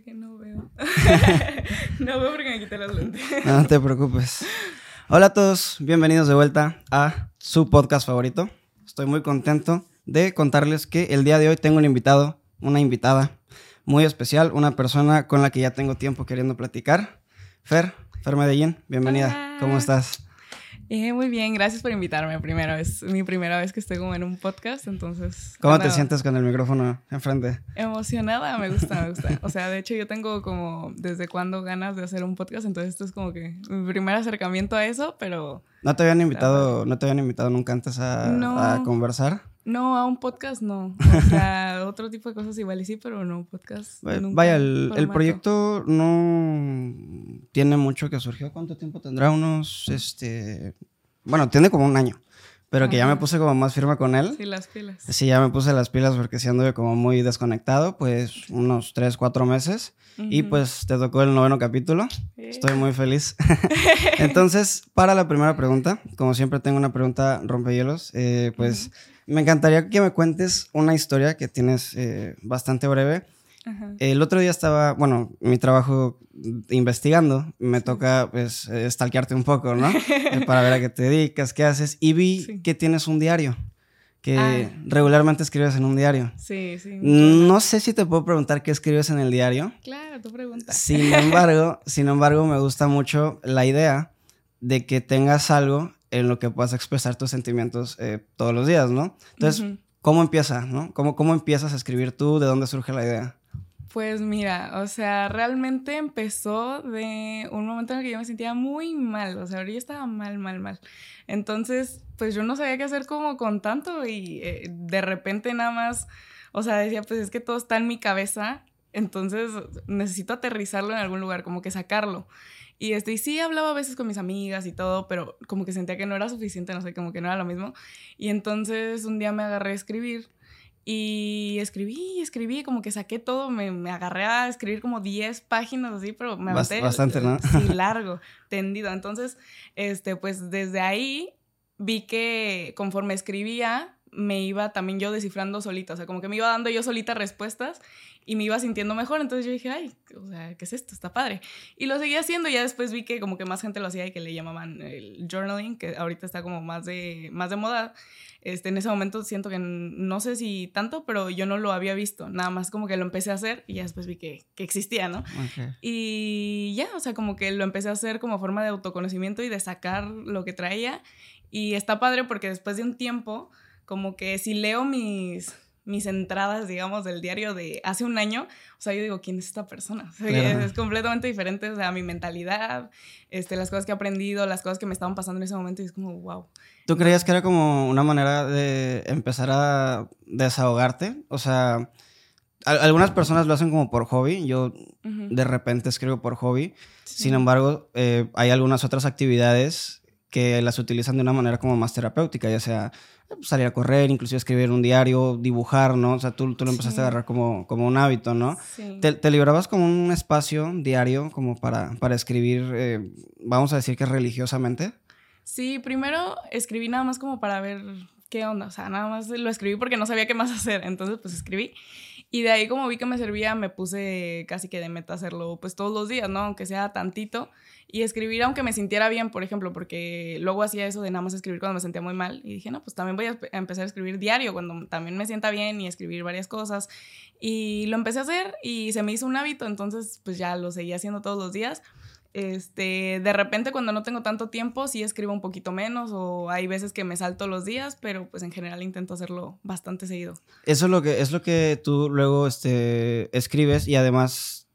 que no veo. no veo porque me quité las lentes. No te preocupes. Hola a todos, bienvenidos de vuelta a su podcast favorito. Estoy muy contento de contarles que el día de hoy tengo un invitado, una invitada muy especial, una persona con la que ya tengo tiempo queriendo platicar. Fer, Fer Medellín, bienvenida. Hola. ¿Cómo estás? Eh, muy bien, gracias por invitarme primero. Es mi primera vez que estoy como en un podcast, entonces... ¿Cómo te sientes con el micrófono enfrente? Emocionada, me gusta, me gusta. O sea, de hecho yo tengo como desde cuándo ganas de hacer un podcast, entonces esto es como que mi primer acercamiento a eso, pero ¿No te habían invitado, no te habían invitado nunca antes a, No. a conversar? No, a un podcast no. O sea, otro tipo de cosas igual y sí, pero no, podcast. Va- nunca, Vaya, el, el proyecto no tiene mucho que surgió. ¿Cuánto tiempo tendrá? Unos, este... Bueno, tiene como un año. Pero que ya me puse como más firme con él. Sí, las pilas. Sí, ya me puse las pilas porque sí anduve como muy desconectado, pues unos 3, 4 meses. Y pues te tocó el noveno capítulo. Eh. Estoy muy feliz. Entonces, para la primera pregunta, como siempre tengo una pregunta rompehielos, eh, pues me encantaría que me cuentes una historia que tienes eh, bastante breve. Ajá. El otro día estaba, bueno, mi trabajo investigando, me toca pues eh, stalkearte un poco, ¿no? Eh, Para ver a qué te dedicas, qué haces. Y vi Sí. que tienes un diario, que Ah. regularmente escribes en un diario. Sí, sí. No sé si te puedo preguntar qué escribes en el diario. Claro, tu pregunta. Sin embargo, sin embargo, me gusta mucho la idea de que tengas algo en lo que puedas expresar tus sentimientos eh, todos los días, ¿no? Entonces. ¿cómo empieza, no? ¿Cómo, ¿Cómo empiezas a escribir tú? ¿De dónde surge la idea? Pues mira, o sea, realmente empezó de un momento en el que yo me sentía muy mal, o sea, yo estaba mal, mal, mal. Entonces, pues yo no sabía qué hacer como con tanto y eh, de repente nada más, o sea, decía, pues es que todo está en mi cabeza, entonces necesito aterrizarlo en algún lugar, como que sacarlo. Y, este, y sí hablaba a veces con mis amigas y todo, pero como que sentía que no era suficiente, no sé, como que no era lo mismo. Y entonces un día me agarré a escribir y escribí, escribí, como que saqué todo, me, me agarré a escribir como 10 páginas así, pero me Bast- aventé. bastante, ¿no? Sí, largo, tendido. Entonces, este, pues desde ahí vi que conforme escribía, me iba también yo descifrando solita, o sea, como que me iba dando yo solita respuestas y me iba sintiendo mejor. Entonces yo dije, ay, o sea, ¿qué es esto? Está padre. Y lo seguí haciendo y ya después vi que como que más gente lo hacía y que le llamaban el journaling, que ahorita está como más de, más de moda. Este, en ese momento siento que no sé si tanto, pero yo no lo había visto. Nada más como que lo empecé a hacer y ya después vi que, que existía, ¿no? Ok. Y ya, o sea, como que lo empecé a hacer como forma de autoconocimiento y de sacar lo que traía. Y está padre porque después de un tiempo, como que si leo mis, mis entradas, digamos, del diario de hace un año, o sea, yo digo, ¿quién es esta persona? O sea, Claro. es, es completamente diferente, o sea, mi mentalidad, este, las cosas que he aprendido, las cosas que me estaban pasando en ese momento y es como, wow. ¿Tú creías que era como una manera de empezar a desahogarte? O sea, al- algunas personas lo hacen como por hobby. Yo de repente escribo por hobby. Sí. Sin embargo, eh, hay algunas otras actividades que las utilizan de una manera como más terapéutica, ya sea eh, salir a correr, inclusive escribir un diario, dibujar, ¿no? O sea, tú, tú lo empezaste Sí. a agarrar como, como un hábito, ¿no? Sí. ¿Te, te librabas como un espacio diario como para, para escribir, eh, vamos a decir que religiosamente? Sí, primero escribí nada más como para ver qué onda, o sea, nada más lo escribí porque no sabía qué más hacer, entonces pues escribí. Y de ahí como vi que me servía, me puse casi que de meta hacerlo pues todos los días, ¿no? Aunque sea tantito. Y escribir aunque me sintiera bien, por ejemplo, porque luego hacía eso de nada más escribir cuando me sentía muy mal. Y dije, no, pues también voy a, empezar a escribir diario cuando también me sienta bien y escribir varias cosas. Y lo empecé a hacer y se me hizo un hábito, entonces pues ya lo seguí haciendo todos los días. Este, de repente cuando no tengo tanto tiempo sí escribo un poquito menos o hay veces que me salto los días, pero pues en general intento hacerlo bastante seguido. Eso es lo que, es lo que tú luego este, escribes y además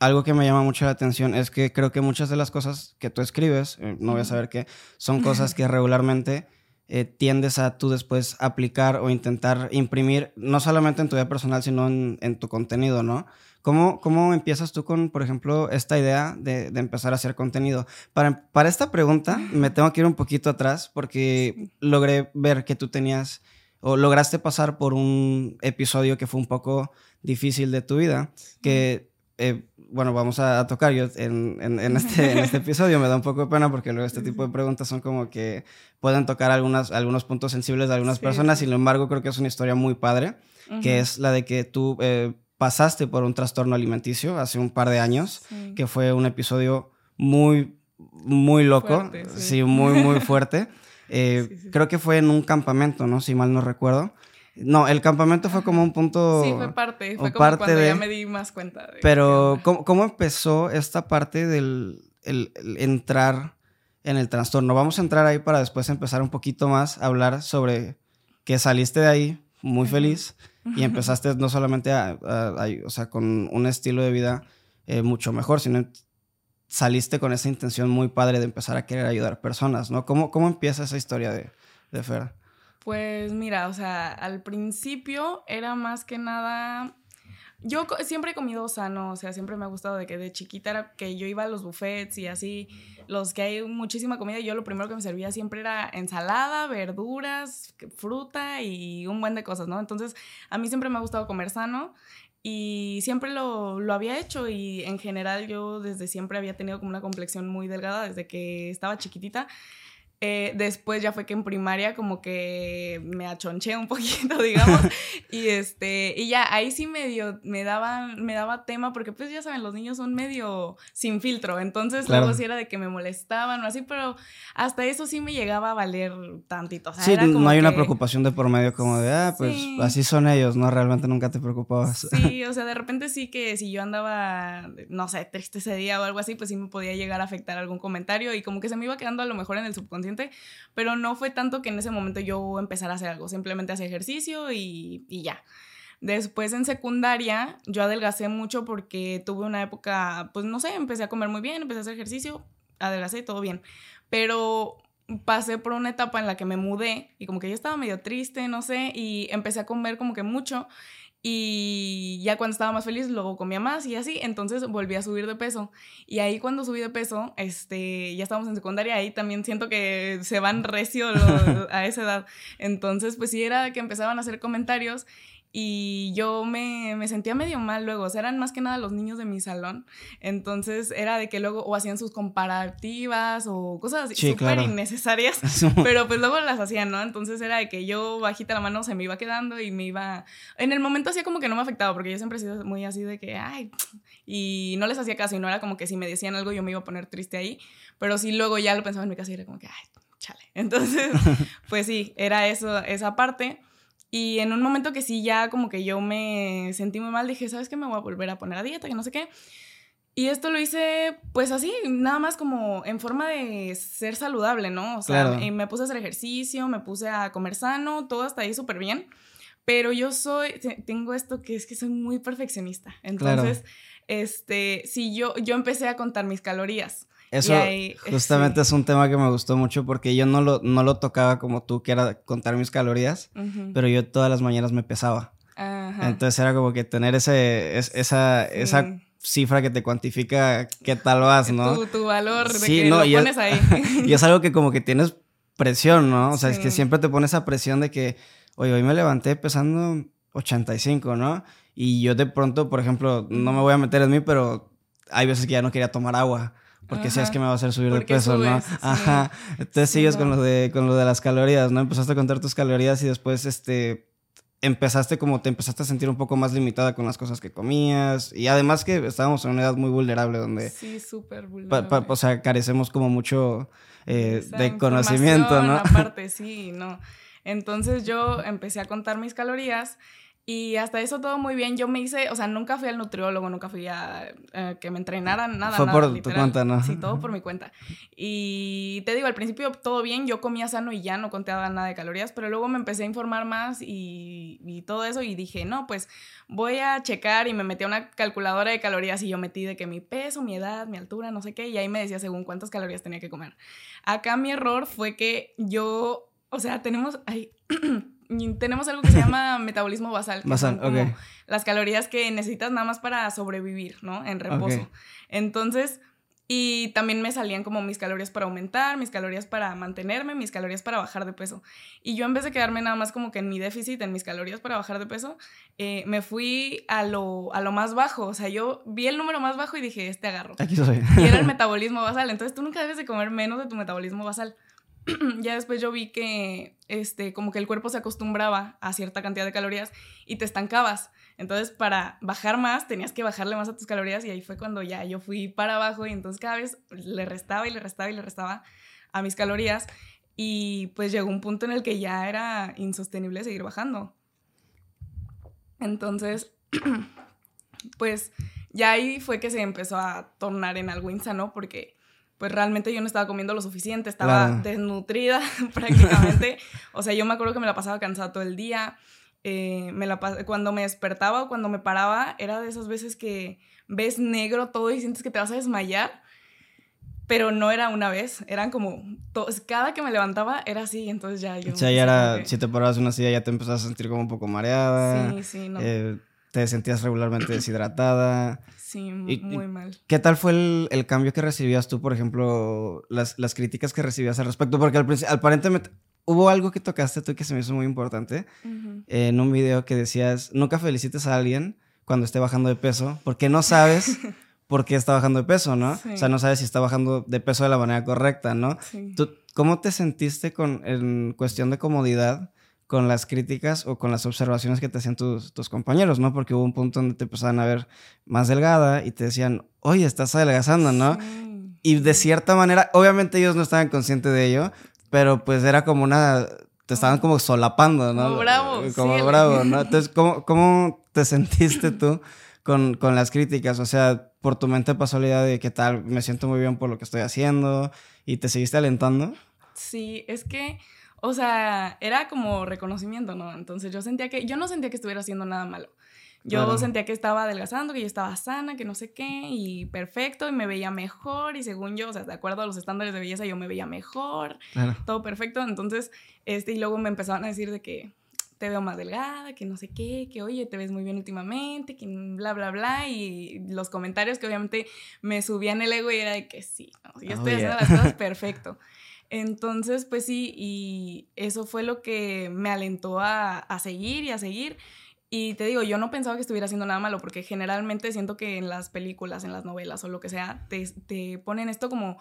algo que me llama mucho la atención es que creo que muchas de las cosas que tú escribes, eh, no voy a saber qué, son cosas que regularmente eh, tiendes a tú después aplicar o intentar imprimir, no solamente en tu vida personal, sino en, en tu contenido, ¿no? ¿Cómo, ¿Cómo empiezas tú con, por ejemplo, esta idea de, de empezar a hacer contenido? Para, para esta pregunta me tengo que ir un poquito atrás porque logré ver que tú tenías o lograste pasar por un episodio que fue un poco difícil de tu vida, que, eh, bueno, vamos a, a tocar yo en, en- en este, en este episodio. Me da un poco de pena porque luego este tipo de preguntas son como que pueden tocar algunas, algunos puntos sensibles de algunas Sí, personas, sí. sin embargo creo que es una historia muy padre, que Ujú. es la de que tú... eh, pasaste por un trastorno alimenticio hace un par de años, Sí. que fue un episodio muy, muy loco, Fuerte, sí. sí. muy, muy fuerte. Eh, Sí. Creo que fue en un campamento, ¿no? Si mal no recuerdo. No, el campamento fue como un punto... Sí, fue parte. Fue como parte cuando de- ya me di más cuenta. de Pero. ¿cómo, cómo empezó esta parte del el- el entrar en el trastorno? Vamos a entrar ahí para después empezar un poquito más a hablar sobre que saliste de ahí muy feliz y empezaste no solamente a, o sea, con un estilo de vida eh, mucho mejor, sino saliste con esa intención muy padre de empezar a querer ayudar personas, ¿no? ¿Cómo, cómo empieza esa historia de, de Fer? Pues mira, o sea, al principio era más que nada. Yo siempre he comido sano, o sea, siempre me ha gustado de que de chiquita era que yo iba a los buffets y así, los que hay muchísima comida, yo lo primero que me servía siempre era ensalada, verduras, fruta y un buen de cosas, ¿no? Entonces, a mí siempre me ha gustado comer sano y siempre lo, lo había hecho y en general yo desde siempre había tenido como una complexión muy delgada desde que estaba chiquitita. Eh, después ya fue que en primaria como que me achonché un poquito, digamos, y este, y ya ahí sí medio me daba, me daba tema porque pues ya saben, los niños son medio sin filtro, entonces Claro. luego sí era de que me molestaban o así, pero hasta eso sí me llegaba a valer tantito, o sea, Sí, era como no hay una preocupación de por medio como de, ah, pues Sí. así son ellos, ¿no? Realmente nunca te preocupabas. Sí, o sea, de repente sí que si yo andaba, no sé, triste ese día o algo así, pues sí me podía llegar a afectar algún comentario y como que se me iba quedando a lo mejor en el subconsciente, pero no fue tanto que en ese momento yo empezara a hacer algo, simplemente hacía ejercicio y, y ya. Después en secundaria yo adelgacé mucho porque tuve una época, pues no sé, empecé a comer muy bien, empecé a hacer ejercicio, adelgacé, todo bien, pero pasé por una etapa en la que me mudé y como que yo estaba medio triste, no sé, y empecé a comer como que mucho y ya cuando estaba más feliz luego comía más y así, entonces volví a subir de peso. Y ahí cuando subí de peso, este, ya estábamos en secundaria, ahí también siento que se van recio a esa edad. Entonces, pues sí era que empezaban a hacer comentarios y yo me, me sentía medio mal luego, o sea, eran más que nada los niños de mi salón, entonces era de que luego o hacían sus comparativas o cosas así Sí, súper claro. innecesarias, pero pues luego las hacían, ¿no? Entonces era de que yo bajita la mano se me iba quedando y me iba... En el momento hacía como que no me afectaba porque yo siempre he sido muy así de que, ay, y no les hacía caso y no era como que si me decían algo yo me iba a poner triste ahí, pero sí luego ya lo pensaba en mi casa y era como que, ay, chale. Entonces, pues sí, era eso, esa parte. Y en un momento que sí, ya como que yo me sentí muy mal, dije, ¿sabes qué? Me voy a volver a poner a dieta, que no sé qué. Y esto lo hice, pues así, nada más como en forma de ser saludable, ¿no? O sea, Claro. me puse a hacer ejercicio, me puse a comer sano, todo hasta ahí súper bien. Pero yo soy, te- tengo esto que es que soy muy perfeccionista. Entonces, este, si yo, yo empecé a contar mis calorías. Eso ahí, justamente sí. es un tema que me gustó mucho porque yo no lo, no lo tocaba como tú, que era contar mis calorías, Ujú. pero yo todas las mañanas me pesaba. Ajá. Entonces era como que tener ese, es- esa, Sí. esa cifra que te cuantifica qué tal vas, ¿no? tu, tu valor de Sí, que no, lo y es- pones ahí. y es algo que como que tienes presión, ¿no? O sea, es que siempre te pones esa presión de que, oye, hoy me levanté pesando 85, ¿no? Y yo de pronto, por ejemplo, no me voy a meter en mí, pero hay veces que ya no quería tomar agua. Porque si es que me va a hacer subir de Porque peso, ¿no? sí. Ajá. Entonces sigues no. con lo de con lo de las calorías, ¿no? Empezaste a contar tus calorías y después este empezaste como te empezaste a sentir un poco más limitada con las cosas que comías y además que estábamos en una edad muy vulnerable donde Sí, súper vulnerable. pa- o sea, carecemos como mucho eh, de conocimiento, ¿no? Aparte, sí, no. Entonces yo empecé a contar mis calorías y hasta eso todo muy bien. Yo me hice, o sea, nunca fui al nutriólogo, nunca fui a eh, que me entrenaran, nada. Fue nada, por tu literal. cuenta, ¿no? Sí, todo por mi cuenta. Y te digo, al principio todo bien, yo comía sano y ya no contaba nada de calorías, pero luego me empecé a informar más y, y todo eso y dije, no, pues voy a checar y me metí a una calculadora de calorías y yo metí de que mi peso, mi edad, mi altura, no sé qué, y ahí me decía según cuántas calorías tenía que comer. Acá mi error fue que yo, o sea, tenemos, ay, tenemos algo que se llama metabolismo basal. Basal, como ok. Las calorías que necesitas nada más para sobrevivir, ¿no? En reposo. Entonces, y también me salían como mis calorías para aumentar, mis calorías para mantenerme, mis calorías para bajar de peso. Y yo en vez de quedarme nada más como que en mi déficit, en mis calorías para bajar de peso, eh, me fui a lo, a lo más bajo. O sea, yo vi el número más bajo y dije, este agarro. Aquí soy. Y era el metabolismo basal. Entonces tú nunca debes de comer menos de tu metabolismo basal. ya después yo vi que este, como que el cuerpo se acostumbraba a cierta cantidad de calorías y te estancabas. Entonces, para bajar más, tenías que bajarle más a tus calorías y ahí fue cuando ya yo fui para abajo y entonces cada vez le restaba y le restaba y le restaba a mis calorías y pues llegó un punto en el que ya era insostenible seguir bajando. Entonces, pues ya ahí fue que se empezó a tornar en algo insano porque pues realmente yo no estaba comiendo lo suficiente, estaba desnutrida prácticamente. o sea, yo me acuerdo que me la pasaba cansada todo el día. Eh, me la cuando me despertaba o cuando me paraba, era de esas veces que ves negro todo y sientes que te vas a desmayar. Pero no era una vez, eran como, cada que me levantaba era así, entonces ya yo... O sea, ya era, si te parabas una silla ya te empezabas a sentir como un poco mareada. Sí, sí, no. Eh, te sentías regularmente deshidratada. Sí, muy mal. ¿Qué tal fue el, cambio que recibías tú, por ejemplo, las, críticas que recibías al respecto? Porque al, aparentemente hubo algo que tocaste tú que se me hizo muy importante en un video que decías, nunca felicites a alguien cuando esté bajando de peso, porque no sabes por qué está bajando de peso, ¿no? O sea, no sabes si está bajando de peso de la manera correcta, ¿no? ¿Tú, ¿Cómo te sentiste con, en cuestión de comodidad? Con las críticas o con las observaciones que te hacían tus, tus, compañeros, ¿no? Porque hubo un punto donde te empezaban a ver más delgada y te decían, oye, estás adelgazando, ¿no? Y de cierta manera, obviamente ellos no estaban conscientes de ello, pero pues era como una, te estaban como solapando, ¿no? Como bravo. Como bravo, ¿no? Entonces, ¿cómo, cómo te sentiste tú con, con, las críticas? O sea, por tu mente pasó la idea de que tal, me siento muy bien por lo que estoy haciendo y te seguiste alentando. Sí, es que o sea, era como reconocimiento, ¿no? Entonces yo sentía que, yo no sentía que estuviera haciendo nada malo. Yo sentía que estaba adelgazando, que yo estaba sana, que no sé qué, y perfecto, y me veía mejor, y según yo, o sea, de acuerdo a los estándares de belleza, yo me veía mejor, todo perfecto. Entonces, este, y luego me empezaban a decir de que te veo más delgada, que no sé qué, que oye, te ves muy bien últimamente, que bla, bla, bla, y los comentarios que obviamente me subían el ego y era de que sí, yo estoy haciendo las cosas perfecto. Entonces, pues sí, y eso fue lo que me alentó a, seguir y a seguir. Y te digo, yo no pensaba que estuviera haciendo nada malo, porque generalmente siento que en las películas, en las novelas o lo que sea, te, te ponen esto como,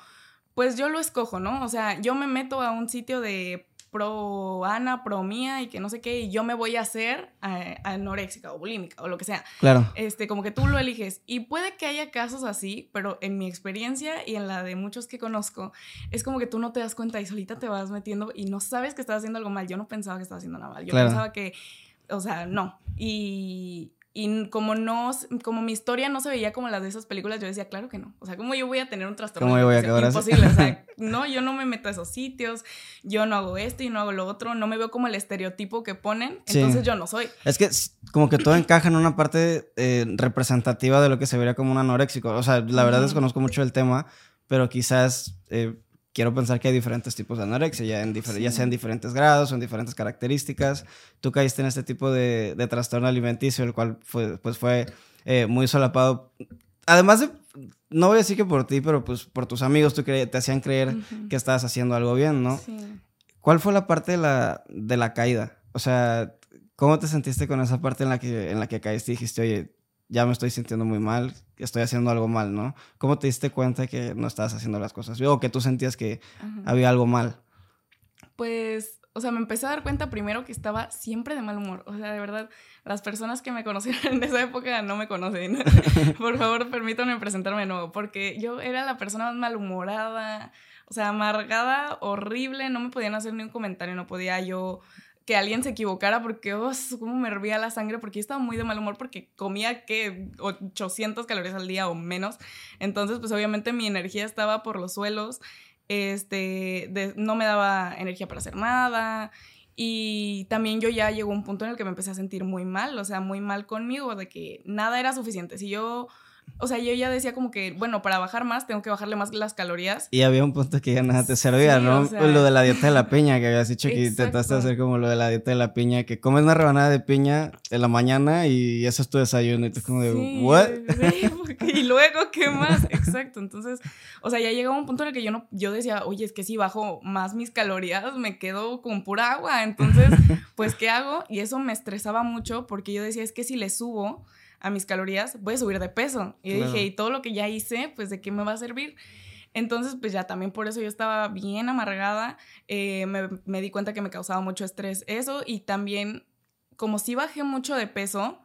pues yo lo escojo, ¿no? O sea, yo me meto a un sitio de pro Ana, pro mía y que no sé qué, y yo me voy a hacer eh, anoréxica o bulímica o lo que sea. Claro. Este, como que tú lo eliges. Y puede que haya casos así, pero en mi experiencia y en la de muchos que conozco, es como que tú no te das cuenta y solita te vas metiendo y no sabes que estás haciendo algo mal. Yo no pensaba que estaba haciendo nada mal. Yo pensaba que, o sea, no. Y, y como no, como mi historia no se veía como las de esas películas, yo decía, claro que no. O sea, ¿cómo yo voy a tener un trastorno? ¿Cómo voy a Imposible. o sea, no, yo no me meto a esos sitios, yo no hago esto y no hago lo otro, no me veo como el estereotipo que ponen, entonces yo no soy. Es que como que todo encaja en una parte eh, representativa de lo que se vería como un anoréxico. O sea, la verdad desconozco mucho el tema, pero quizás... Eh, quiero pensar que hay diferentes tipos de anorexia, ya, en ya sea en diferentes grados o en diferentes características. Tú caíste en este tipo de, de trastorno alimenticio, el cual fue, pues fue eh, muy solapado. Además de, no voy a decir que por ti, pero pues por tus amigos tú te hacían creer que estabas haciendo algo bien, ¿no? Sí. ¿Cuál fue la parte de la, de la caída? O sea, ¿cómo te sentiste con esa parte en la que, en la que caíste y dijiste, oye, ya me estoy sintiendo muy mal, estoy haciendo algo mal, ¿no? ¿Cómo te diste cuenta que no estabas haciendo las cosas o que tú sentías que había algo mal? Pues, o sea, me empecé a dar cuenta primero que estaba siempre de mal humor. O sea, de verdad, las personas que me conocieron en esa época no me conocen. Por favor, permítanme presentarme de nuevo, porque yo era la persona más malhumorada, o sea, amargada, horrible, no me podían hacer ni un comentario, no podía yo que alguien se equivocara porque, oh, cómo me hervía la sangre, porque yo estaba muy de mal humor porque comía, que 800 calorías al día o menos. Entonces, pues obviamente mi energía estaba por los suelos, este, no me daba energía para hacer nada. Y también yo ya llegó un punto en el que me empecé a sentir muy mal, o sea, muy mal conmigo, de que nada era suficiente. Si yo o sea, yo ya decía como que, bueno, para bajar más tengo que bajarle más las calorías. Y había un punto que ya nada te servía, ¿no? lo de la dieta de la piña, que habías dicho que intentaste hacer como lo de la dieta de la piña, que comes una rebanada de piña en la mañana y eso es tu desayuno. Y tú como de, ¿what? y luego, ¿qué más? Exacto. Entonces, o sea, ya llegaba un punto en el que yo no, yo decía, oye, es que si bajo más mis calorías, me quedo con pura agua. Entonces, pues, ¿qué hago? Y eso me estresaba mucho porque yo decía, es que si le subo a mis calorías, voy a subir de peso. Y dije, y todo lo que ya hice, pues de qué me va a servir. Entonces, pues ya también por eso yo estaba bien amargada, eh, me, me di cuenta que me causaba mucho estrés eso y también como si bajé mucho de peso,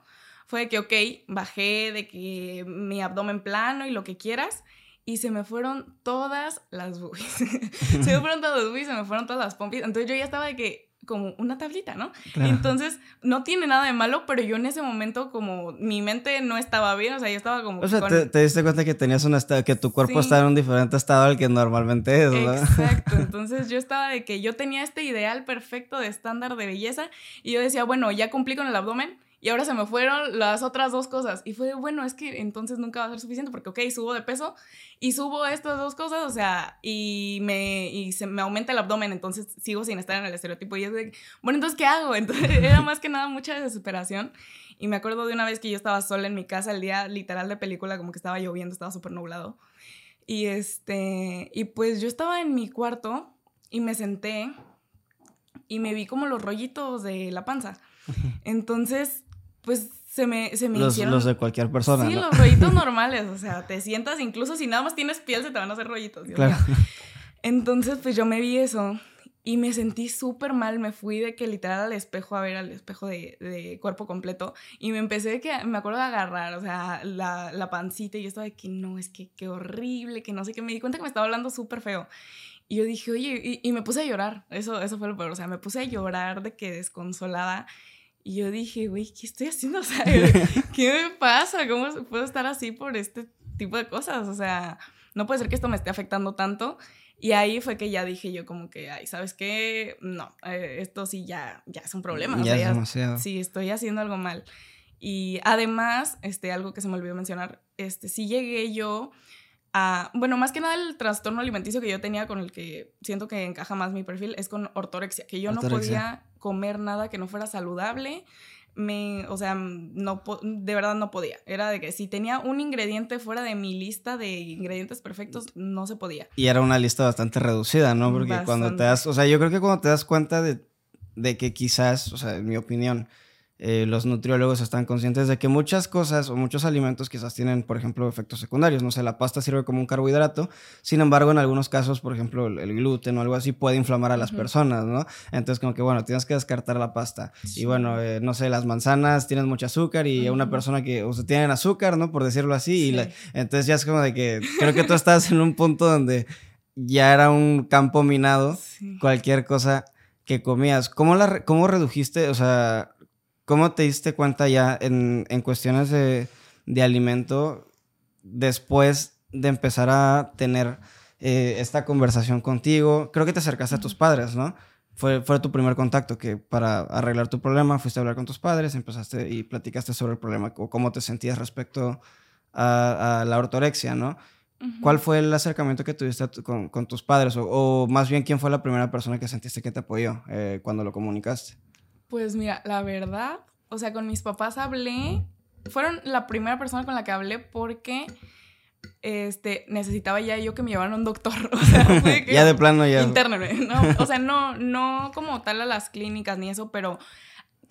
fue de que, ok, bajé de que mi abdomen plano y lo que quieras, y se me fueron todas las boobies. se me fueron todas las boobies, se me fueron todas las pompis. Entonces yo ya estaba de que, como una tablita, ¿no? Entonces, no tiene nada de malo, pero yo en ese momento, como mi mente no estaba bien, o sea, yo estaba como. O sea, te, diste cuenta que tenías un estado, que tu cuerpo estaba en un diferente estado al que normalmente es, ¿no? Exacto. Entonces, yo estaba de que yo tenía este ideal perfecto de estándar de belleza y yo decía, bueno, ya cumplí con el abdomen y ahora se me fueron las otras dos cosas. Y fue, bueno, es que entonces nunca va a ser suficiente porque, ok, subo de peso y subo estas dos cosas, o sea, y me, y se me aumenta el abdomen, entonces sigo sin estar en el estereotipo. Y es de, bueno, entonces, ¿qué hago? Entonces era más que nada mucha desesperación. Y me acuerdo de una vez que yo estaba sola en mi casa, el día literal de película, como que estaba lloviendo, estaba súper nublado. Y este, y pues yo estaba en mi cuarto y me senté y me vi como los rollitos de la panza. Entonces pues se me, se me los, hicieron... Los de cualquier persona. Sí, los rollitos normales, o sea, te sientas, incluso si nada más tienes piel, se te van a hacer rollitos. Claro. Entonces, pues yo me vi eso y me sentí súper mal, me fui de que literal al espejo a ver al espejo de, de, cuerpo completo y me empecé de que, me acuerdo de agarrar, o sea, la, la pancita y yo estaba de que no, es que qué horrible, que no sé qué, me di cuenta que me estaba hablando súper feo. Y yo dije, oye, y, y, me puse a llorar, eso, eso fue lo peor, o sea, me puse a llorar de que desconsolada y yo dije, güey, ¿qué estoy haciendo? O sea, ¿qué me pasa? ¿Cómo puedo estar así por este tipo de cosas? O sea, no puede ser que esto me esté afectando tanto. Y ahí fue que ya dije yo como que, ay, ¿sabes qué? No, eh, esto sí ya, ya es un problema. Ya es demasiado. Sí, estoy haciendo algo mal. Y además, este, algo que se me olvidó mencionar, este, sí llegué yo a, bueno, más que nada el trastorno alimenticio que yo tenía con el que siento que encaja más mi perfil es con ortorexia, que yo no podía comer nada que no fuera saludable. Me, o sea, no, de verdad no podía. Era de que si tenía un ingrediente fuera de mi lista de ingredientes perfectos, no se podía. Y era una lista bastante reducida, ¿no? Porque cuando te das, o sea, yo creo que cuando te das cuenta de, de que quizás, o sea, en mi opinión, eh, los nutriólogos están conscientes de que muchas cosas o muchos alimentos quizás tienen, por ejemplo, efectos secundarios. No sé, la pasta sirve como un carbohidrato, sin embargo, en algunos casos, por ejemplo, el, gluten o algo así puede inflamar a las personas, ¿no? Entonces, como que, bueno, tienes que descartar la pasta. Y bueno, eh, no sé, las manzanas tienen mucho azúcar y una persona que, o sea, tienen azúcar, ¿no? Por decirlo así. Y entonces ya es como de que creo que tú estás en un punto donde ya era un campo minado, cualquier cosa que comías. ¿Cómo, la, ¿Cómo redujiste, o sea, ¿Cómo te diste cuenta ya en, cuestiones de, alimento después de empezar a tener eh, esta conversación contigo? Creo que te acercaste a tus padres, ¿no? Fue, fue tu primer contacto, que para arreglar tu problema fuiste a hablar con tus padres, empezaste y platicaste sobre el problema o cómo te sentías respecto a, la ortorexia, ¿no? ¿Cuál fue el acercamiento que tuviste con, tus padres? O, más bien, ¿quién fue la primera persona que sentiste que te apoyó eh, cuando lo comunicaste? Pues mira, la verdad, o sea, con mis papás hablé, fueron la primera persona con la que hablé porque este, necesitaba ya yo que me llevaran a un doctor. O sea, ya de plano ya. Interno, ¿no? O sea, no, no como tal a las clínicas ni eso, pero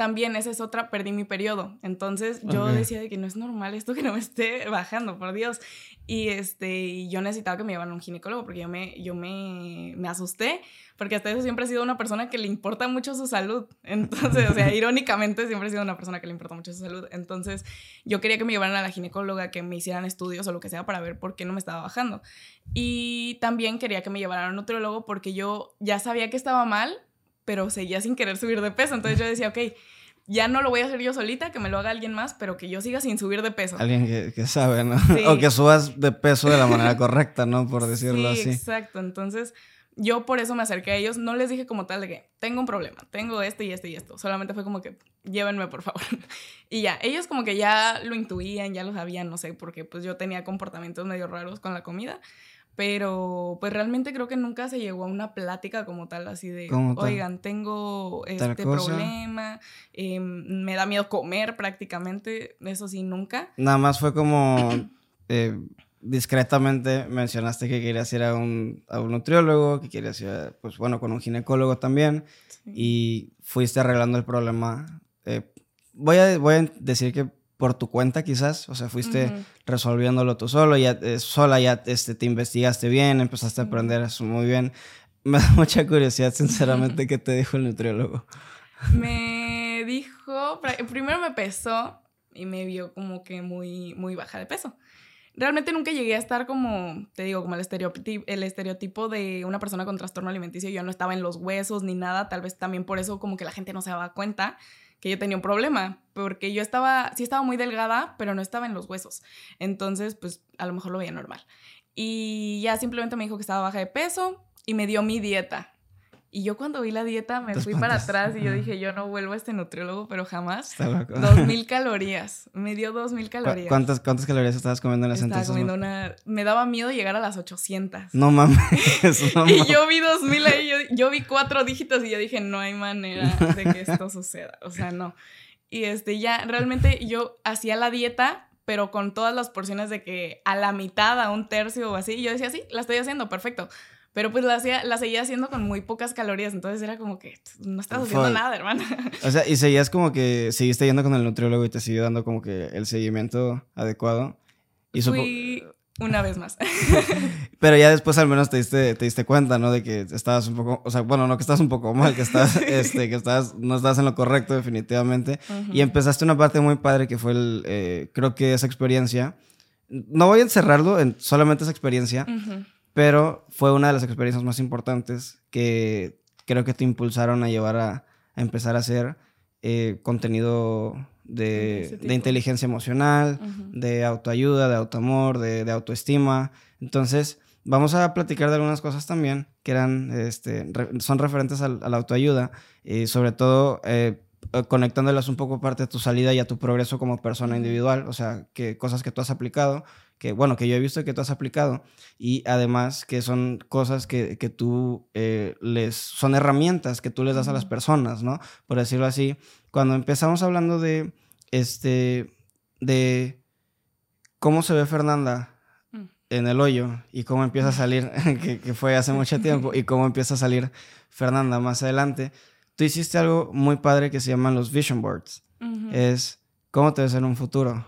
también esa es otra, perdí mi periodo. Entonces yo decía de que no es normal esto que no me esté bajando, por Dios. Y este, yo necesitaba que me llevaran a un ginecólogo porque yo me, yo me, me asusté, porque hasta eso siempre he sido una persona que le importa mucho su salud. Entonces, o sea, irónicamente siempre he sido una persona que le importa mucho su salud. Entonces, yo quería que me llevaran a la ginecóloga, que me hicieran estudios o lo que sea para ver por qué no me estaba bajando. Y también quería que me llevaran a un nutriólogo porque yo ya sabía que estaba mal, pero seguía sin querer subir de peso. Entonces yo decía, ok, ya no lo voy a hacer yo solita, que me lo haga alguien más, pero que yo siga sin subir de peso. Alguien que, sabe, ¿no? O que subas de peso de la manera correcta, ¿no? Por decirlo sí, así. Exacto. Entonces yo por eso me acerqué a ellos. No les dije como tal de que tengo un problema, tengo este y este y esto. Solamente fue como que llévenme, por favor. y ya, ellos como que ya lo intuían, ya lo sabían, no sé, porque pues yo tenía comportamientos medio raros con la comida. Pero pues realmente creo que nunca se llegó a una plática como tal, así de, oigan, tengo este problema, em, me da miedo comer prácticamente, eso sí, nunca. Nada más fue como eh, discretamente mencionaste que querías ir a un, a un nutriólogo, que querías ir, pues bueno, con un ginecólogo también, y fuiste arreglando el problema. Eh, voy, a, voy a decir que por tu cuenta quizás, o sea, fuiste resolviéndolo tú solo, ya eh, sola ya este, te investigaste bien, empezaste a aprender eso muy bien. Me da mucha curiosidad, sinceramente, ¿qué te dijo el nutriólogo? Me dijo, primero me pesó y me vio como que muy, muy baja de peso. Realmente nunca llegué a estar como, te digo, como el estereotipo, el estereotipo de una persona con trastorno alimenticio. Yo no estaba en los huesos ni nada, tal vez también por eso como que la gente no se daba cuenta que yo tenía un problema, porque yo estaba, sí estaba muy delgada, pero no estaba en los huesos. Entonces, pues a lo mejor lo veía normal. Y ya simplemente me dijo que estaba baja de peso y me dio mi dieta. Y yo cuando vi la dieta me fui para atrás y yo dije, yo no vuelvo a este nutriólogo, pero jamás. Dos mil calorías. Me dio dos mil calorías. ¿Cuántas, ¿Cuántas calorías estabas comiendo en ese Estaba comiendo una... Me daba miedo llegar a las 800. No mames. y yo vi dos mil ahí, yo, yo, vi cuatro dígitos y yo dije, no hay manera de que esto suceda. O sea, no. Y este, ya realmente yo hacía la dieta, pero con todas las porciones de que a la mitad, a un tercio o así. Y yo decía, sí, la estoy haciendo, perfecto. Pero pues la, hacía, la seguía haciendo con muy pocas calorías, entonces era como que no estás haciendo nada, hermana. O sea, y seguías como que seguiste yendo con el nutriólogo y te siguió dando como que el seguimiento adecuado. Y Fui una vez más. Pero ya después al menos te diste, te diste cuenta, ¿no? De que estabas un poco, o sea, bueno, no que estás un poco mal, que estás, este, que estás, no estás en lo correcto definitivamente. Y empezaste una parte muy padre que fue el, eh, creo que esa experiencia. No voy a encerrarlo en solamente esa experiencia, pero fue una de las experiencias más importantes que creo que te impulsaron a llevar a, empezar a hacer eh, contenido de, inteligencia emocional, de autoayuda, de autoamor, de, de, autoestima. Entonces, vamos a platicar de algunas cosas también que eran, este, son referentes a, la autoayuda y sobre todo eh, conectándolas un poco parte de tu salida y a tu progreso como persona individual, o sea, que cosas que tú has aplicado que, bueno, que yo he visto que tú has aplicado y además que son cosas que, que tú eh, les, son herramientas que tú les das a las personas, ¿no? Por decirlo así, cuando empezamos hablando de, este, de cómo se ve Fernanda mm. en el hoyo y cómo empieza a salir, que, que, fue hace mucho tiempo, y cómo empieza a salir Fernanda más adelante, tú hiciste algo muy padre que se llaman los vision boards. Es cómo te ves en un futuro.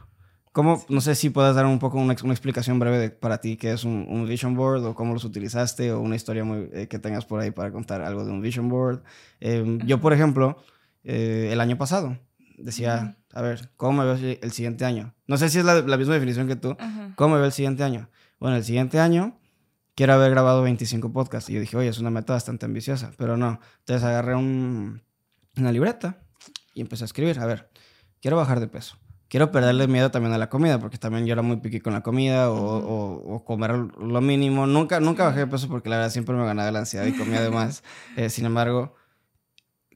¿Cómo, no sé si puedas dar un poco una, una explicación breve para ti qué es un, vision board o cómo los utilizaste o una historia muy, eh, que tengas por ahí para contar algo de un vision board? Em, yo, por ejemplo, eh, el año pasado decía, a ver, ¿cómo me veo el siguiente año? No sé si es la, la misma definición que tú. ¿Cómo me veo el siguiente año? Bueno, el siguiente año quiero haber grabado 25 podcasts. Y yo dije, oye, es una meta bastante ambiciosa, pero no. Entonces agarré un, una libreta y empecé a escribir, a ver, quiero bajar de peso quiero perderle miedo también a la comida, porque también yo era muy piqui con la comida o, comer lo mínimo. Nunca, nunca bajé de peso porque la verdad siempre me ganaba la ansiedad y comía de más. Eh, sin embargo,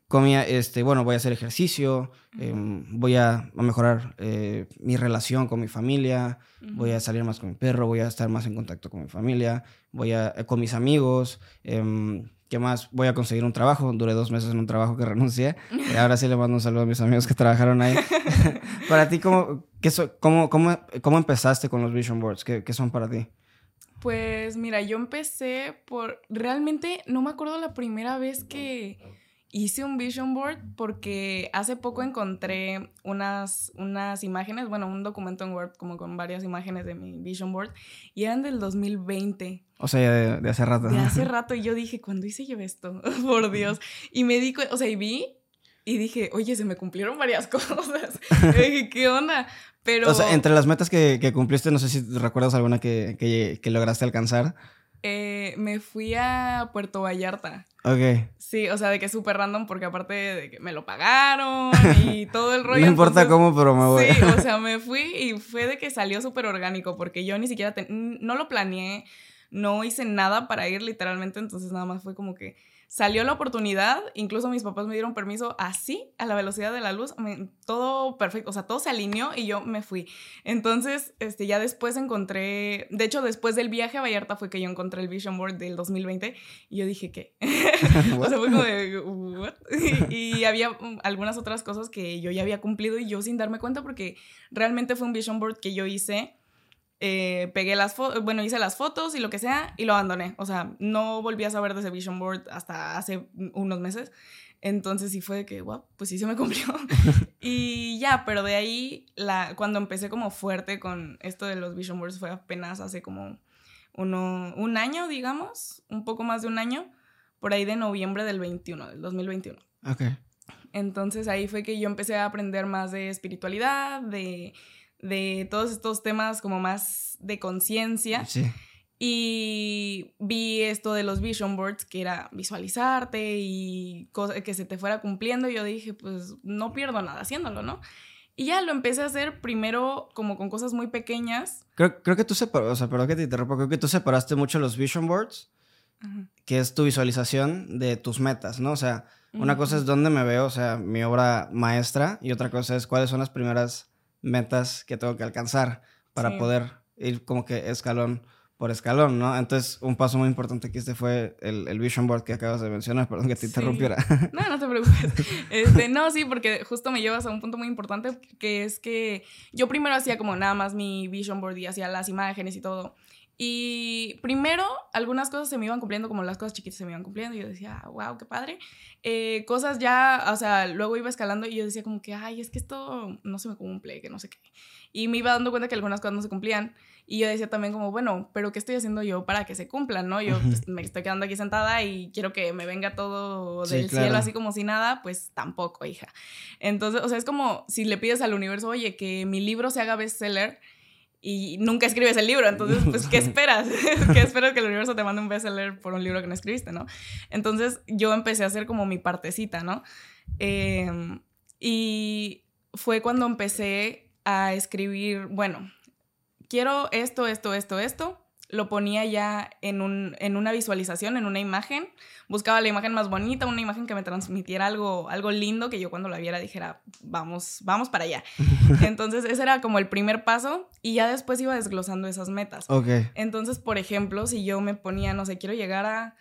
comía, este, bueno, voy a hacer ejercicio, em, voy a, mejorar eh, mi relación con mi familia, voy a salir más con mi perro, voy a estar más en contacto con mi familia, voy a, eh, con mis amigos. Em, ¿Qué más? Voy a conseguir un trabajo. Duré dos meses en un trabajo que renuncié. Y ahora sí le mando un saludo a mis amigos que trabajaron ahí. para ti, ¿cómo, qué cómo, cómo, cómo, empezaste con los vision boards? ¿Qué, ¿Qué, son para ti? Pues mira, yo empecé por... Realmente no me acuerdo la primera vez que hice un vision board porque hace poco encontré unas, unas imágenes, bueno, un documento en Word como con varias imágenes de mi vision board y eran del 2020. O sea, de, de hace rato. De hace rato y yo dije, ¿cuándo hice yo esto? Por Dios. Y me di, o sea, y vi y dije, oye, se me cumplieron varias cosas. y dije, ¿qué onda? Pero... O sea, entre las metas que, que cumpliste, no sé si recuerdas alguna que, que, que lograste alcanzar. Eh, me fui a Puerto Vallarta. Ok. Sí, o sea, de que es súper random porque aparte de que me lo pagaron y todo el rollo. no importa cómo, pero me voy. Sí, o sea, me fui y fue de que salió súper orgánico porque yo ni siquiera, no lo planeé, no hice nada para ir literalmente, entonces nada más fue como que Salió la oportunidad, incluso mis papás me dieron permiso así, a la velocidad de la luz, todo perfecto, o sea, todo se alineó y yo me fui. Entonces, este, ya después encontré, de hecho, después del viaje a Vallarta fue que yo encontré el Vision Board del 2020 y yo dije, ¿qué? o sea, fue como de, ¿what? y, había mm, algunas otras cosas que yo ya había cumplido y yo sin darme cuenta porque realmente fue un Vision Board que yo hice eh, pegué las fotos, bueno, hice las fotos y lo que sea y lo abandoné. O sea, no volví a saber de ese vision board hasta hace unos meses. Entonces sí fue de que, wow, pues sí se me cumplió. y ya, pero de ahí, la, cuando empecé como fuerte con esto de los vision boards fue apenas hace como uno, un año, digamos, un poco más de un año, por ahí de noviembre del 21, del 2021. Ok. Entonces ahí fue que yo empecé a aprender más de espiritualidad, de, de todos estos temas como más de conciencia. Sí. Y vi esto de los vision boards, que era visualizarte y que se te fuera cumpliendo. Y yo dije, pues no pierdo nada haciéndolo, ¿no? Y ya lo empecé a hacer primero como con cosas muy pequeñas. Creo, creo que tú separaste, o sea, perdón que te interrumpa, creo que tú separaste mucho los vision boards, que es tu visualización de tus metas, ¿no? O sea, una cosa es dónde me veo, o sea, mi obra maestra, y otra cosa es cuáles son las primeras metas que tengo que alcanzar para poder ir como que escalón por escalón, ¿no? Entonces, un paso muy importante que este fue el, el vision board que acabas de mencionar, perdón que te interrumpiera. No, no te preocupes. Este, no, sí, porque justo me llevas a un punto muy importante, que es que yo primero hacía como nada más mi vision board y hacía las imágenes y todo. Y primero, algunas cosas se me iban cumpliendo, como las cosas chiquitas se me iban cumpliendo, y yo decía, wow, qué padre. Eh, cosas ya, o sea, luego iba escalando y yo decía como que, ay, es que esto no se me cumple, que no sé qué. Y me iba dando cuenta que algunas cosas no se cumplían. Y yo decía también como, bueno, pero ¿qué estoy haciendo yo para que se cumplan, no? Yo pues, me estoy quedando aquí sentada y quiero que me venga todo del cielo así como si nada, pues tampoco, hija. Entonces, o sea, es como si le pides al universo, oye, que mi libro se haga bestseller y nunca escribes el libro. Entonces, pues, ¿qué esperas? ¿Qué esperas que el universo te mande un bestseller por un libro que no escribiste, no? Entonces, yo empecé a hacer como mi partecita, ¿no? Em, y fue cuando empecé a escribir, bueno, quiero esto, esto, esto, esto lo ponía ya en, un, en una visualización, en una imagen. Buscaba la imagen más bonita, una imagen que me transmitiera algo, algo lindo, que yo cuando la viera dijera, vamos, vamos para allá. Entonces ese era como el primer paso y ya después iba desglosando esas metas. Entonces, por ejemplo, si yo me ponía, no sé, quiero llegar a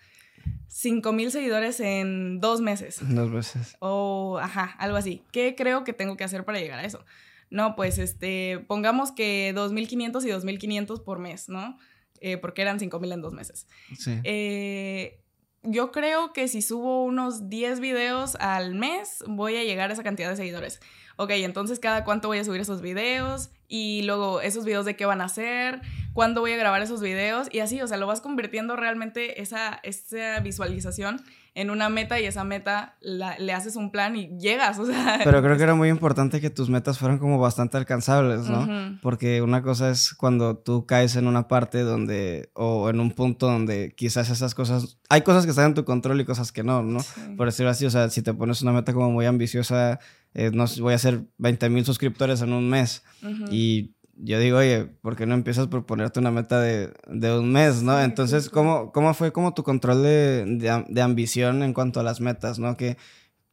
5 mil seguidores en dos meses. Dos meses. O, ajá, algo así. ¿Qué creo que tengo que hacer para llegar a eso? No, pues este, pongamos que 2.500 y 2.500 por mes, ¿no? Eh, porque eran 5 mil en dos meses. Sí. Eh, yo creo que si subo unos 10 videos al mes, voy a llegar a esa cantidad de seguidores. Ok, entonces cada cuánto voy a subir esos videos y luego esos videos de qué van a ser, cuándo voy a grabar esos videos y así, o sea, lo vas convirtiendo realmente esa, esa visualización en una meta y esa meta le haces un plan y llegas, o sea. Pero creo que era muy importante que tus metas fueran como bastante alcanzables, ¿no? Porque una cosa es cuando tú caes en una parte donde, o en un punto donde quizás esas cosas, hay cosas que están en tu control y cosas que no, ¿no? Por decirlo así, o sea, si te pones una meta como muy ambiciosa, eh, no voy a hacer 20 mil suscriptores en un mes y yo digo, oye, ¿por qué no empiezas por ponerte una meta de, de un mes, no? Entonces, ¿cómo, ¿cómo fue como tu control de, de, ambición en cuanto a las metas, no? ¿Qué,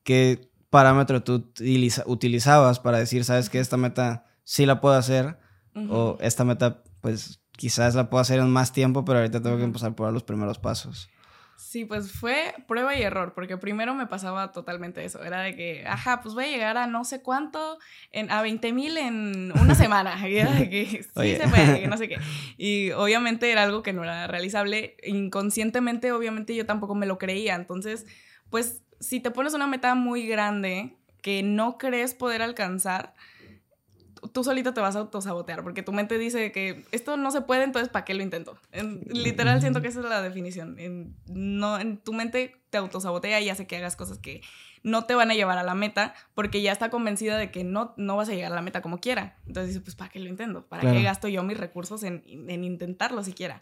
qué parámetro tú utilizabas para decir, sabes que esta meta sí la puedo hacer o esta meta, pues quizás la puedo hacer en más tiempo, pero ahorita tengo que empezar por los primeros pasos? Sí, pues fue prueba y error, porque primero me pasaba totalmente eso. Era de que, ajá, pues voy a llegar a no sé cuánto, en, a 20 mil en una semana. Y era de que sí se puede, no sé qué. Y obviamente era algo que no era realizable. Inconscientemente, obviamente, yo tampoco me lo creía. Entonces, pues, si te pones una meta muy grande que no crees poder alcanzar, tú solito te vas a autosabotear, porque tu mente dice que esto no se puede, entonces ¿para qué lo intento? literal siento que esa es la definición. En, no, en tu mente te autosabotea y hace que hagas cosas que no te van a llevar a la meta, porque ya está convencida de que no, no vas a llegar a la meta como quiera. Entonces dice, pues ¿para qué lo intento? ¿Para qué gasto yo mis recursos en, en intentarlo siquiera?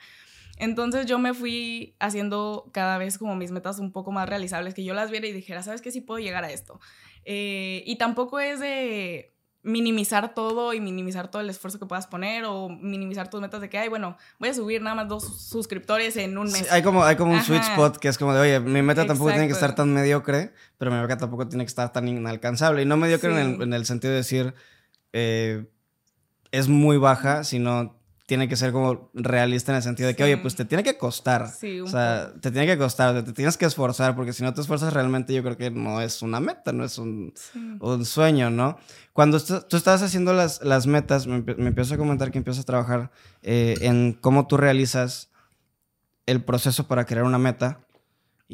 Entonces yo me fui haciendo cada vez como mis metas un poco más realizables, que yo las viera y dijera, ¿sabes qué? Sí puedo llegar a esto. Eh, y tampoco es de minimizar todo y minimizar todo el esfuerzo que puedas poner o minimizar tus metas de que, ay, bueno, voy a subir nada más dos suscriptores en un mes. hay como, hay como un sweet spot que es como de, oye, mi meta tampoco tiene que estar tan mediocre, pero mi meta tampoco tiene que estar tan inalcanzable. Y no mediocre en, el, en, el, sentido de decir, eh, es muy baja, sino tiene que ser como realista en el sentido de que, oye, pues te tiene que costar. Sí, un o sea, te tiene que costar, te tienes que esforzar, porque si no te esfuerzas realmente, yo creo que no es una meta, no es un, Sí. un sueño, ¿no? Cuando tú estabas haciendo las, las metas, me, empie- me empiezas a comentar que empiezas a trabajar eh, en cómo tú realizas el proceso para crear una meta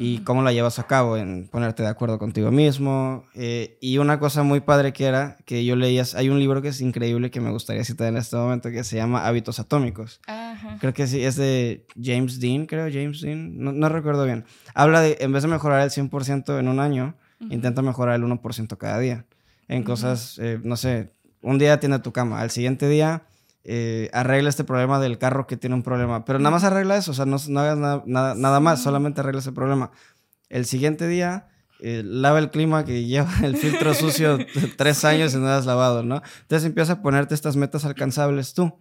y cómo la llevas a cabo, en ponerte de acuerdo contigo mismo. eh, y una cosa muy padre que era que yo leías, hay un libro que es increíble que me gustaría citar en este momento que se llama Hábitos Atómicos. Ajá. Creo que sí, es de James Dean, creo, James Dean, no, no recuerdo bien. Habla de, en vez de mejorar el 100% en un año, intenta mejorar el 1% cada día. En cosas, eh, no sé, un día tiende tu cama, al siguiente día eh, arregla este problema del carro que tiene un problema, pero nada más arregla eso, o sea, no, no hagas nada, nada, nada más, solamente arregla ese problema. El siguiente día... eh, lava el clima que lleva el filtro sucio tres años y no has lavado, ¿no? Entonces empieza a ponerte estas metas alcanzables tú.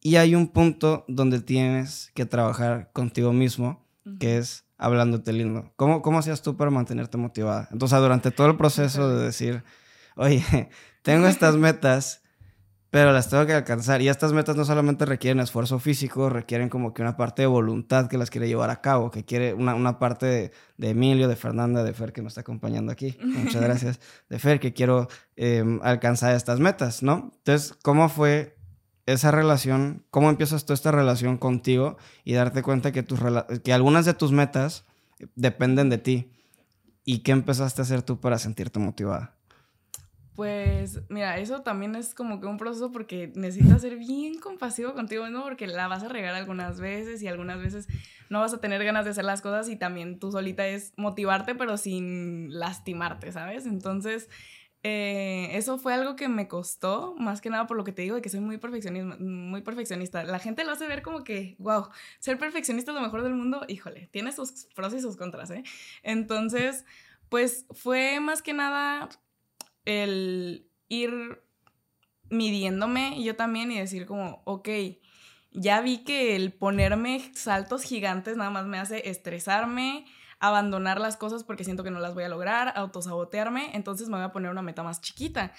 Y hay un punto donde tienes que trabajar contigo mismo, que es hablándote lindo. ¿Cómo, cómo hacías tú para mantenerte motivada? Entonces, durante todo el proceso de decir, oye, tengo estas metas, pero las tengo que alcanzar. Y estas metas no solamente requieren esfuerzo físico, requieren como que una parte de voluntad que las quiere llevar a cabo, que quiere una, una parte de, de Emilio, de Fernanda, de Fer, que nos está acompañando aquí. Muchas gracias. De Fer, que quiero eh, alcanzar estas metas, ¿no? Entonces, ¿cómo fue esa relación? ¿Cómo empiezas tú esta relación contigo y darte cuenta que, tus que algunas de tus metas dependen de ti? ¿Y qué empezaste a hacer tú para sentirte motivada? Pues mira, eso también es como que un proceso porque necesitas ser bien compasivo contigo mismo porque la vas a regar algunas veces y algunas veces no vas a tener ganas de hacer las cosas y también tú solita es motivarte pero sin lastimarte, ¿sabes? Entonces, eh, eso fue algo que me costó, más que nada por lo que te digo de que soy muy muy perfeccionista. La gente lo hace ver como que, wow, ser perfeccionista es lo mejor del mundo, híjole, tiene sus pros y sus contras, ¿eh? Entonces, pues fue más que nada el ir midiéndome yo también y decir como, ok, ya vi que el ponerme saltos gigantes nada más me hace estresarme, abandonar las cosas porque siento que no las voy a lograr, autosabotearme, entonces me voy a poner una meta más chiquita.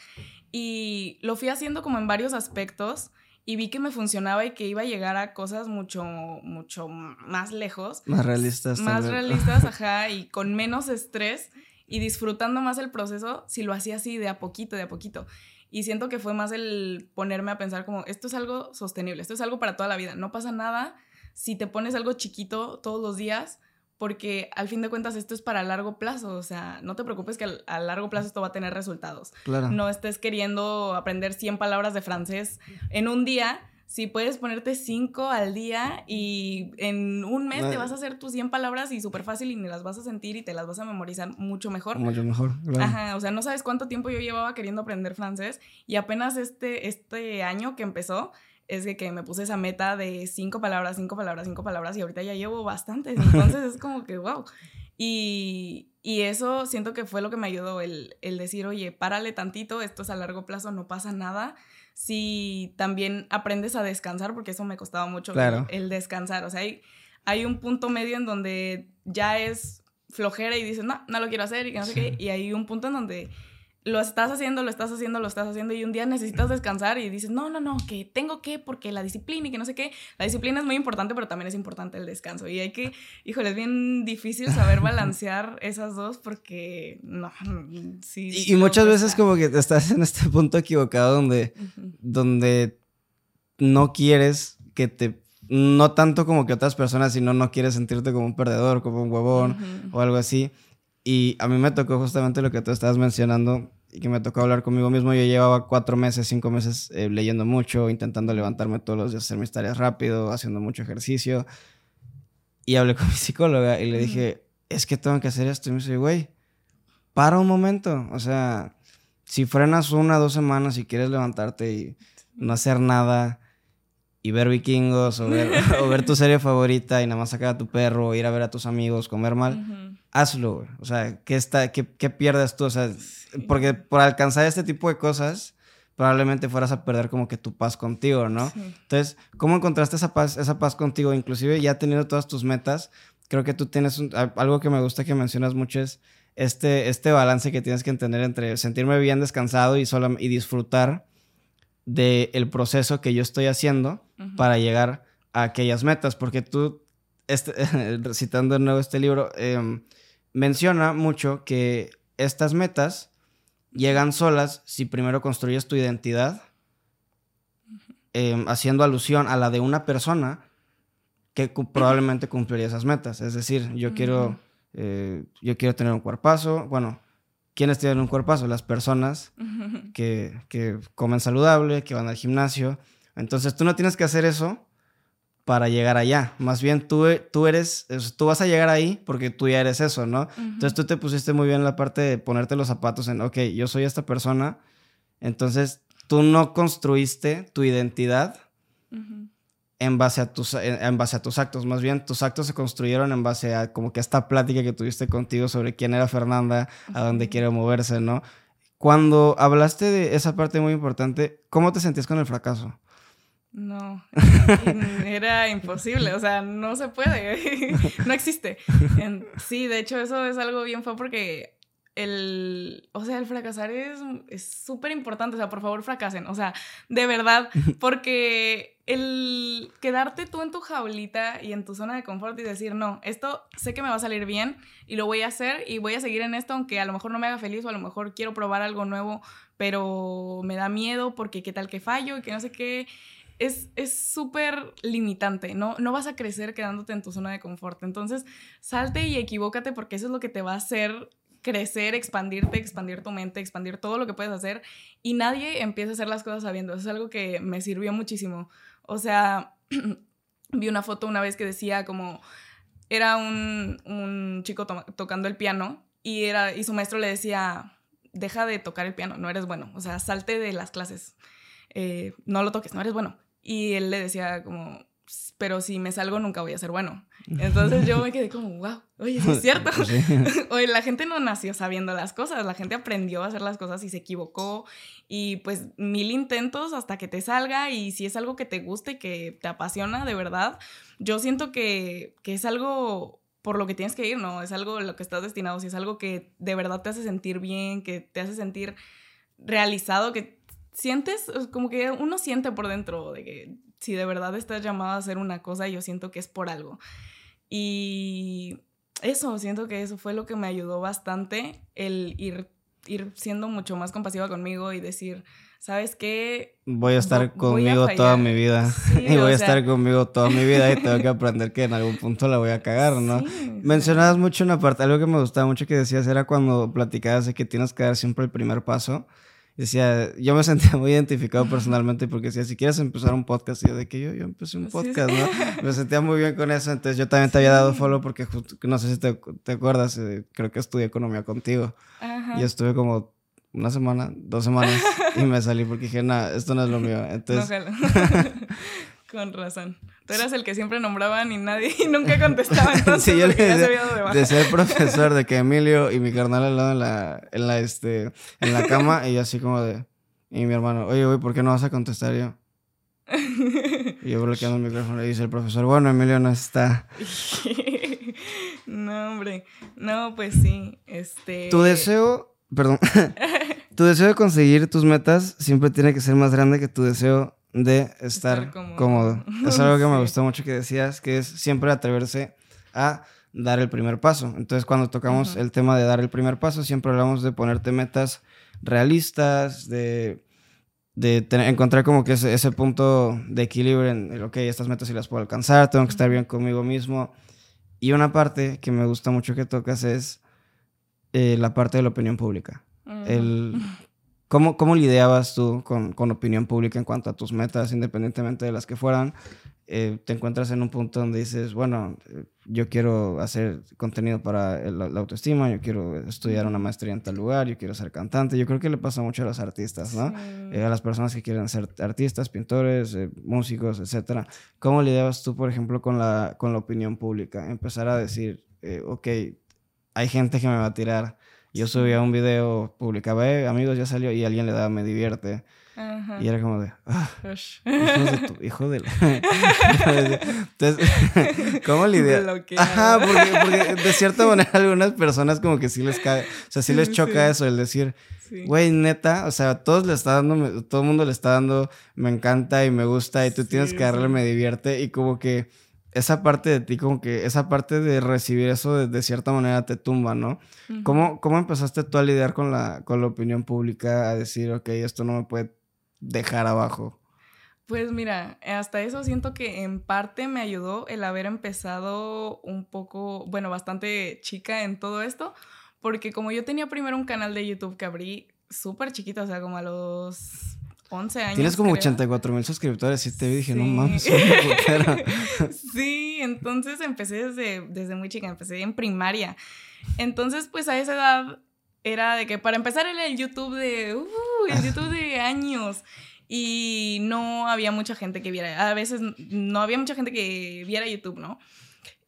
Y lo fui haciendo como en varios aspectos y vi que me funcionaba y que iba a llegar a cosas mucho, mucho más lejos Más realistas. más realistas, ajá, y con menos estrés y disfrutando más el proceso si lo hacía así de a poquito, de a poquito. Y siento que fue más el ponerme a pensar como, esto es algo sostenible, esto es algo para toda la vida, no pasa nada si te pones algo chiquito todos los días, porque al fin de cuentas esto es para largo plazo, o sea, no te preocupes que a largo plazo esto va a tener resultados. Claro. No estés queriendo aprender 100 palabras de francés en un día. Si puedes ponerte 5 al día y en un mes te vas a hacer tus 100 palabras y súper fácil y ni las vas a sentir y te las vas a memorizar mucho mejor. Mucho mejor. claro. Ajá, o sea, no sabes cuánto tiempo yo llevaba queriendo aprender francés y apenas este, este año que empezó es de que me puse esa meta de cinco palabras, cinco palabras, cinco palabras y ahorita ya llevo bastantes, entonces es como que wow. Y, y eso siento que fue lo que me ayudó, el, el decir, oye, párale tantito, esto es a largo plazo, no pasa nada. Si también aprendes a descansar, porque eso me costaba mucho, el- Claro. el, descansar, o sea, hay, hay un punto medio en donde ya es flojera y dices, no, no lo quiero hacer y que no sé qué. Y hay un punto en donde lo estás haciendo, lo estás haciendo, lo estás haciendo y un día necesitas descansar y dices, no, no, no, que tengo que porque la disciplina y que no sé qué. La disciplina es muy importante, pero también es importante el descanso. Y hay que, híjole, es bien difícil saber balancear esas dos porque, no, sí. Y, y muchas veces como que estás en este punto equivocado donde, donde no quieres que te... No tanto como que otras personas, sino no quieres sentirte como un perdedor, como un huevón o algo así. Y a mí me tocó justamente lo que tú estabas mencionando y que me tocó hablar conmigo mismo. Yo llevaba cuatro meses, cinco meses eh, leyendo mucho, intentando levantarme todos los días, hacer mis tareas rápido, haciendo mucho ejercicio. Y hablé con mi psicóloga y le dije, es que tengo que hacer esto. Y me dice, güey, para un momento. O sea, si frenas una, dos semanas y quieres levantarte y no hacer nada y ver vikingos o ver, o ver tu serie favorita y nada más sacar a tu perro, o ir a ver a tus amigos, comer mal. Hazlo, güey. O sea, ¿qué, está, qué, qué pierdes tú? O sea, Sí. porque por alcanzar este tipo de cosas, probablemente fueras a perder como que tu paz contigo, ¿no? Sí. Entonces, ¿cómo encontraste esa paz, esa paz contigo? Inclusive ya teniendo todas tus metas, creo que tú tienes un- algo que me gusta que mencionas mucho es este, este balance que tienes que entender entre sentirme bien descansado y, solam- y disfrutar del proceso que yo estoy haciendo para llegar a aquellas metas, porque tú, este, citando de nuevo este libro, em, menciona mucho que estas metas llegan solas si primero construyes tu identidad, em, haciendo alusión a la de una persona que probablemente cumpliría esas metas. Es decir, yo quiero, eh, yo quiero tener un cuerpazo, bueno, ¿quiénes tienen un cuerpazo? Las personas que, que comen saludable, que van al gimnasio. Entonces tú no tienes que hacer eso para llegar allá. Más bien tú, tú eres, tú vas a llegar ahí porque tú ya eres eso, ¿no? Entonces tú te pusiste muy bien la parte de ponerte los zapatos en, ok, yo soy esta persona. Entonces tú no construiste tu identidad en, base a tus, en, base a tus actos. Más bien tus actos se construyeron en base a como que esta plática que tuviste contigo sobre quién era Fernanda, a dónde quiere moverse, ¿no? Cuando hablaste de esa parte muy importante, ¿cómo te sentías con el fracaso? No, era imposible, o sea, no se puede, no existe. sí, de hecho eso es algo bien fue porque el, o sea, el fracasar es súper importante, o sea, por favor fracasen, o sea, de verdad, porque el quedarte tú en tu jaulita y en tu zona de confort y decir, no, esto sé que me va a salir bien y lo voy a hacer y voy a seguir en esto, aunque a lo mejor no me haga feliz o a lo mejor quiero probar algo nuevo, pero me da miedo porque qué tal que fallo y que no sé qué es súper limitante, ¿no? No vas a crecer quedándote en tu zona de confort. Entonces, salte y equivócate porque eso es lo que te va a hacer crecer, expandirte, expandir tu mente, expandir todo lo que puedes hacer y nadie empieza a hacer las cosas sabiendo. Eso es algo que me sirvió muchísimo. O sea, vi una foto una vez que decía como era un, chico tocando el piano y, era, y su maestro le decía, deja de tocar el piano, no eres bueno, o sea, salte de las clases, eh, no lo toques, no eres bueno. Y él le decía como, pero si me salgo nunca voy a ser bueno. Entonces yo me quedé como, wow, oye, sí es cierto. oye, la gente no nació sabiendo las cosas, la gente aprendió a hacer las cosas y se equivocó y pues mil intentos hasta que te salga y si es algo que te guste y que te apasiona de verdad, yo siento que, que es algo por lo que tienes que ir, ¿no? Es algo lo que estás destinado, si es algo que de verdad te hace sentir bien, que te hace sentir realizado, que sientes, como que uno siente por dentro de que si de verdad estás llamado a hacer una cosa, yo siento que es por algo. Y eso, siento que eso fue lo que me ayudó bastante, el ir, ir siendo mucho más compasiva conmigo y decir, ¿sabes qué? Voy a estar conmigo toda mi vida. y voy a estar conmigo toda mi vida y tengo que aprender que en algún punto la voy a cagar, ¿no? Mencionabas mucho una parte, algo que me gustaba mucho que decías era cuando platicabas de que tienes que dar siempre el primer paso decía, yo me sentía muy identificado personalmente porque decía, si quieres empezar un podcast, y yo de que yo, yo empecé un podcast, ¿no? Me sentía muy bien con eso, entonces yo también te había dado follow porque no sé si te, te acuerdas, eh, creo que estudié economía contigo. Y estuve como una semana, dos semanas y me salí porque dije, no, esto no es lo mío. Entonces... Con razón. Tú eras el que siempre nombraban y nadie y nunca contestaba. Entonces, sí, yo le decía, el profesor de que Emilio y mi carnal al lado en la, en la, este, en la cama y yo así como de... Y mi hermano, oye, güey, ¿por qué no vas a contestar yo? y yo bloqueando el micrófono y dice el profesor, bueno, Emilio no está. no, hombre. No, pues sí. Este... Tu deseo, perdón, tu deseo de conseguir tus metas siempre tiene que ser más grande que tu deseo de estar, cómodo. Es algo que me gustó mucho que decías, que es siempre atreverse a dar el primer paso. Entonces, cuando tocamos el tema de dar el primer paso, siempre hablamos de ponerte metas realistas, de, de encontrar como que ese, ese, punto de equilibrio en, ok, estas metas sí las puedo alcanzar, tengo que estar bien conmigo mismo. Y una parte que me gusta mucho que tocas es eh, la parte de la opinión pública. El ¿Cómo, cómo lidiabas tú con, con, opinión pública en cuanto a tus metas, independientemente de las que fueran? Eh, te encuentras en un punto donde dices, bueno, eh, yo quiero hacer contenido para la, autoestima, yo quiero estudiar una maestría en tal lugar, yo quiero ser cantante. Yo creo que le pasa mucho a los artistas, ¿no? Eh, a las personas que quieren ser artistas, pintores, músicos, etc. ¿Cómo lidiabas tú, por ejemplo, con la, con la opinión pública? Empezar a decir, ok, hay gente que me va a tirar Yo subía un video, publicaba, eh, amigos, ya salió, y alguien le daba me divierte. Y era como de, ah, hijo de tu, hijo de Entonces, ¿cómo lidiar? Ajá, porque, porque, de cierta manera algunas personas como que sí les cae, o sea, sí les choca eso, el decir, güey, neta, o sea, todos le está dando, todo el mundo le está dando, me encanta y me gusta y tú tienes que darle, me divierte y como que esa parte de ti, como que esa parte de recibir eso de, cierta manera te tumba, ¿no? ¿Cómo, ¿Cómo empezaste tú a lidiar con la, con la opinión pública, a decir, ok, esto no me puede dejar abajo? Pues mira, hasta eso siento que en parte me ayudó el haber empezado un poco, bueno, bastante chica en todo esto, porque como yo tenía primero un canal de YouTube que abrí súper chiquito, o sea, como a los 11 años. Tienes como 84 mil suscriptores y te dije, no mames. sí, entonces empecé desde, desde muy chica, empecé en primaria. Entonces, pues a esa edad era de que para empezar era el YouTube de, uh, el YouTube de años. Y no había mucha gente que viera, a veces no había mucha gente que viera YouTube, ¿no?